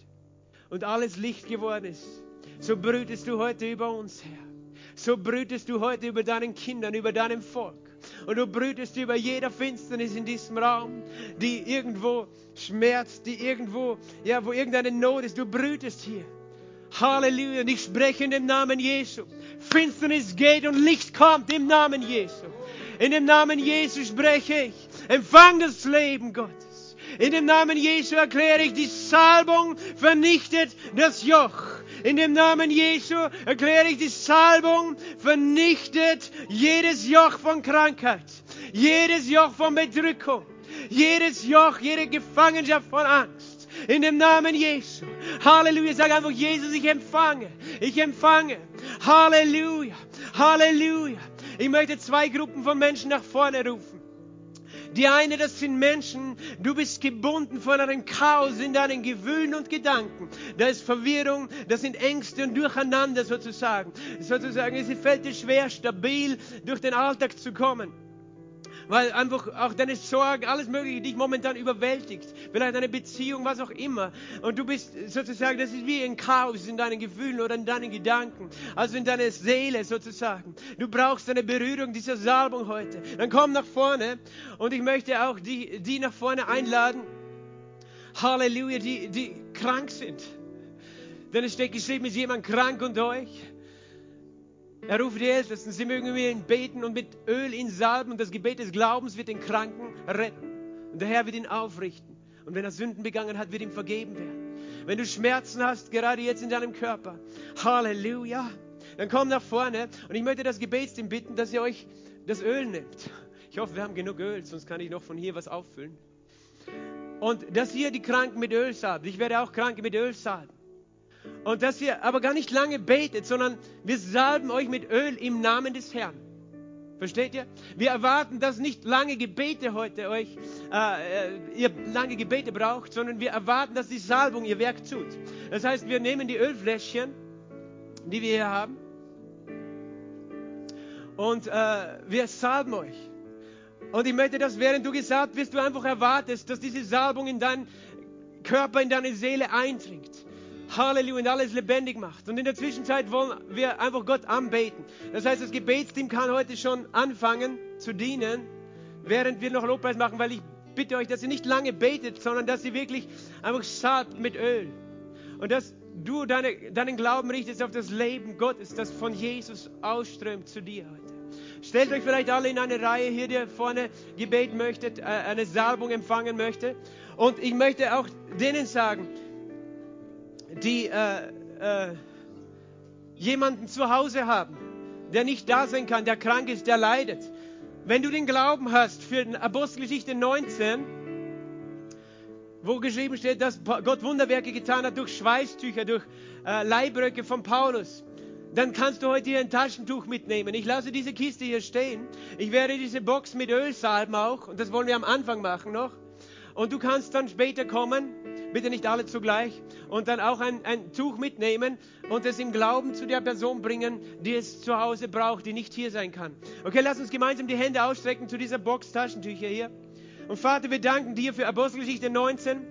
Und alles Licht geworden ist. So brütest du heute über uns, Herr. So brütest du heute über deinen Kindern, über deinem Volk. Und du brütest über jeder Finsternis in diesem Raum, die irgendwo schmerzt, die irgendwo, ja, wo irgendeine Not ist. Du brütest hier. Halleluja. Ich spreche in dem Namen Jesu. Finsternis geht und Licht kommt im Namen Jesu. In dem Namen Jesu spreche ich. Empfang das Leben Gottes. In dem Namen Jesu erkläre ich, die Salbung vernichtet das Joch. In dem Namen Jesu erkläre ich, die Salbung vernichtet jedes Joch von Krankheit, jedes Joch von Bedrückung, jedes Joch, jede Gefangenschaft von Angst. In dem Namen Jesu. Halleluja. Sag einfach, Jesus, ich empfange. Ich empfange. Halleluja. Halleluja. Ich möchte zwei Gruppen von Menschen nach vorne rufen. Die eine, das sind Menschen, du bist gebunden von einem Chaos in deinen Gewöhnen und Gedanken. Da ist Verwirrung, das sind Ängste und Durcheinander sozusagen. Sozusagen, es fällt dir schwer, stabil durch den Alltag zu kommen weil einfach auch deine Sorgen, alles Mögliche dich momentan überwältigt. Vielleicht eine Beziehung, was auch immer. Und du bist sozusagen, das ist wie ein Chaos in deinen Gefühlen oder in deinen Gedanken, also in deiner Seele sozusagen. Du brauchst eine Berührung dieser Salbung heute. Dann komm nach vorne und ich möchte auch die, die nach vorne einladen. Halleluja, die, die krank sind. Denn es steht geschrieben, ist jemand krank unter euch? Er ruft die Ältesten, sie mögen über ihn beten und mit Öl ihn salben und das Gebet des Glaubens wird den Kranken retten. Und der Herr wird ihn aufrichten. Und wenn er Sünden begangen hat, wird ihm vergeben werden. Wenn du Schmerzen hast, gerade jetzt in deinem Körper, Halleluja, dann komm nach vorne und ich möchte das Gebetsteam bitten, dass ihr euch das Öl nehmt. Ich hoffe, wir haben genug Öl, sonst kann ich noch von hier was auffüllen. Und dass ihr die Kranken mit Öl salbt. Ich werde auch Kranke mit Öl salben. Und dass ihr aber gar nicht lange betet, sondern wir salben euch mit Öl im Namen des Herrn. Versteht ihr? Wir erwarten, dass nicht lange Gebete heute euch, äh, äh, ihr lange Gebete braucht, sondern wir erwarten, dass die Salbung ihr Werk tut. Das heißt, wir nehmen die Ölfläschchen, die wir hier haben, und äh, wir salben euch. Und ich möchte, dass während du gesagt wirst, du einfach erwartest, dass diese Salbung in deinen Körper, in deine Seele eindringt. Halleluja, und alles lebendig macht. Und in der Zwischenzeit wollen wir einfach Gott anbeten. Das heißt, das Gebetsteam kann heute schon anfangen zu dienen, während wir noch Lobpreis machen, weil ich bitte euch, dass ihr nicht lange betet, sondern dass ihr wirklich einfach salbt mit Öl. Und dass du deine, deinen Glauben richtest auf das Leben Gottes, das von Jesus ausströmt zu dir heute. Stellt euch vielleicht alle in eine Reihe hier, der vorne Gebet möchtet, äh, eine Salbung empfangen möchte. Und ich möchte auch denen sagen, die äh, äh, jemanden zu Hause haben, der nicht da sein kann, der krank ist, der leidet. Wenn du den Glauben hast für Apostelgeschichte 19, wo geschrieben steht, dass Gott Wunderwerke getan hat durch Schweißtücher, durch äh, Leibröcke von Paulus, dann kannst du heute hier ein Taschentuch mitnehmen. Ich lasse diese Kiste hier stehen. Ich werde diese Box mit Öl salben auch, und das wollen wir am Anfang machen noch. Und du kannst dann später kommen, bitte nicht alle zugleich, und dann auch ein, ein Tuch mitnehmen und es im Glauben zu der Person bringen, die es zu Hause braucht, die nicht hier sein kann. Okay, lass uns gemeinsam die Hände ausstrecken zu dieser Box Taschentücher hier. Und Vater, wir danken dir für Apostelgeschichte 19.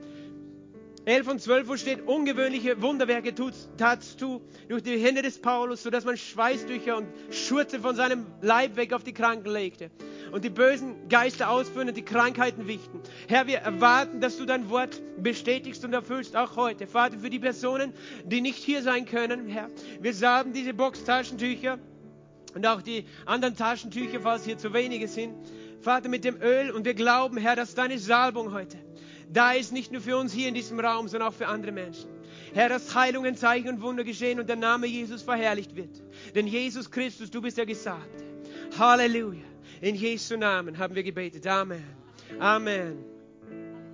11 und 12, wo steht, ungewöhnliche Wunderwerke tatst du durch die Hände des Paulus, sodass man Schweißtücher und Schurze von seinem Leib weg auf die Kranken legte und die bösen Geister ausführen und die Krankheiten wichten. Herr, wir erwarten, dass du dein Wort bestätigst und erfüllst, auch heute. Vater, für die Personen, die nicht hier sein können, Herr, wir sagen diese Box-Taschentücher und auch die anderen Taschentücher, falls hier zu wenige sind. Vater, mit dem Öl und wir glauben, Herr, dass deine Salbung heute da ist, nicht nur für uns hier in diesem Raum, sondern auch für andere Menschen. Herr, dass Heilungen, Zeichen und Wunder geschehen und der Name Jesus verherrlicht wird. Denn Jesus Christus, du bist der Gesagte. Halleluja. In Jesu Namen haben wir gebetet. Amen. Amen.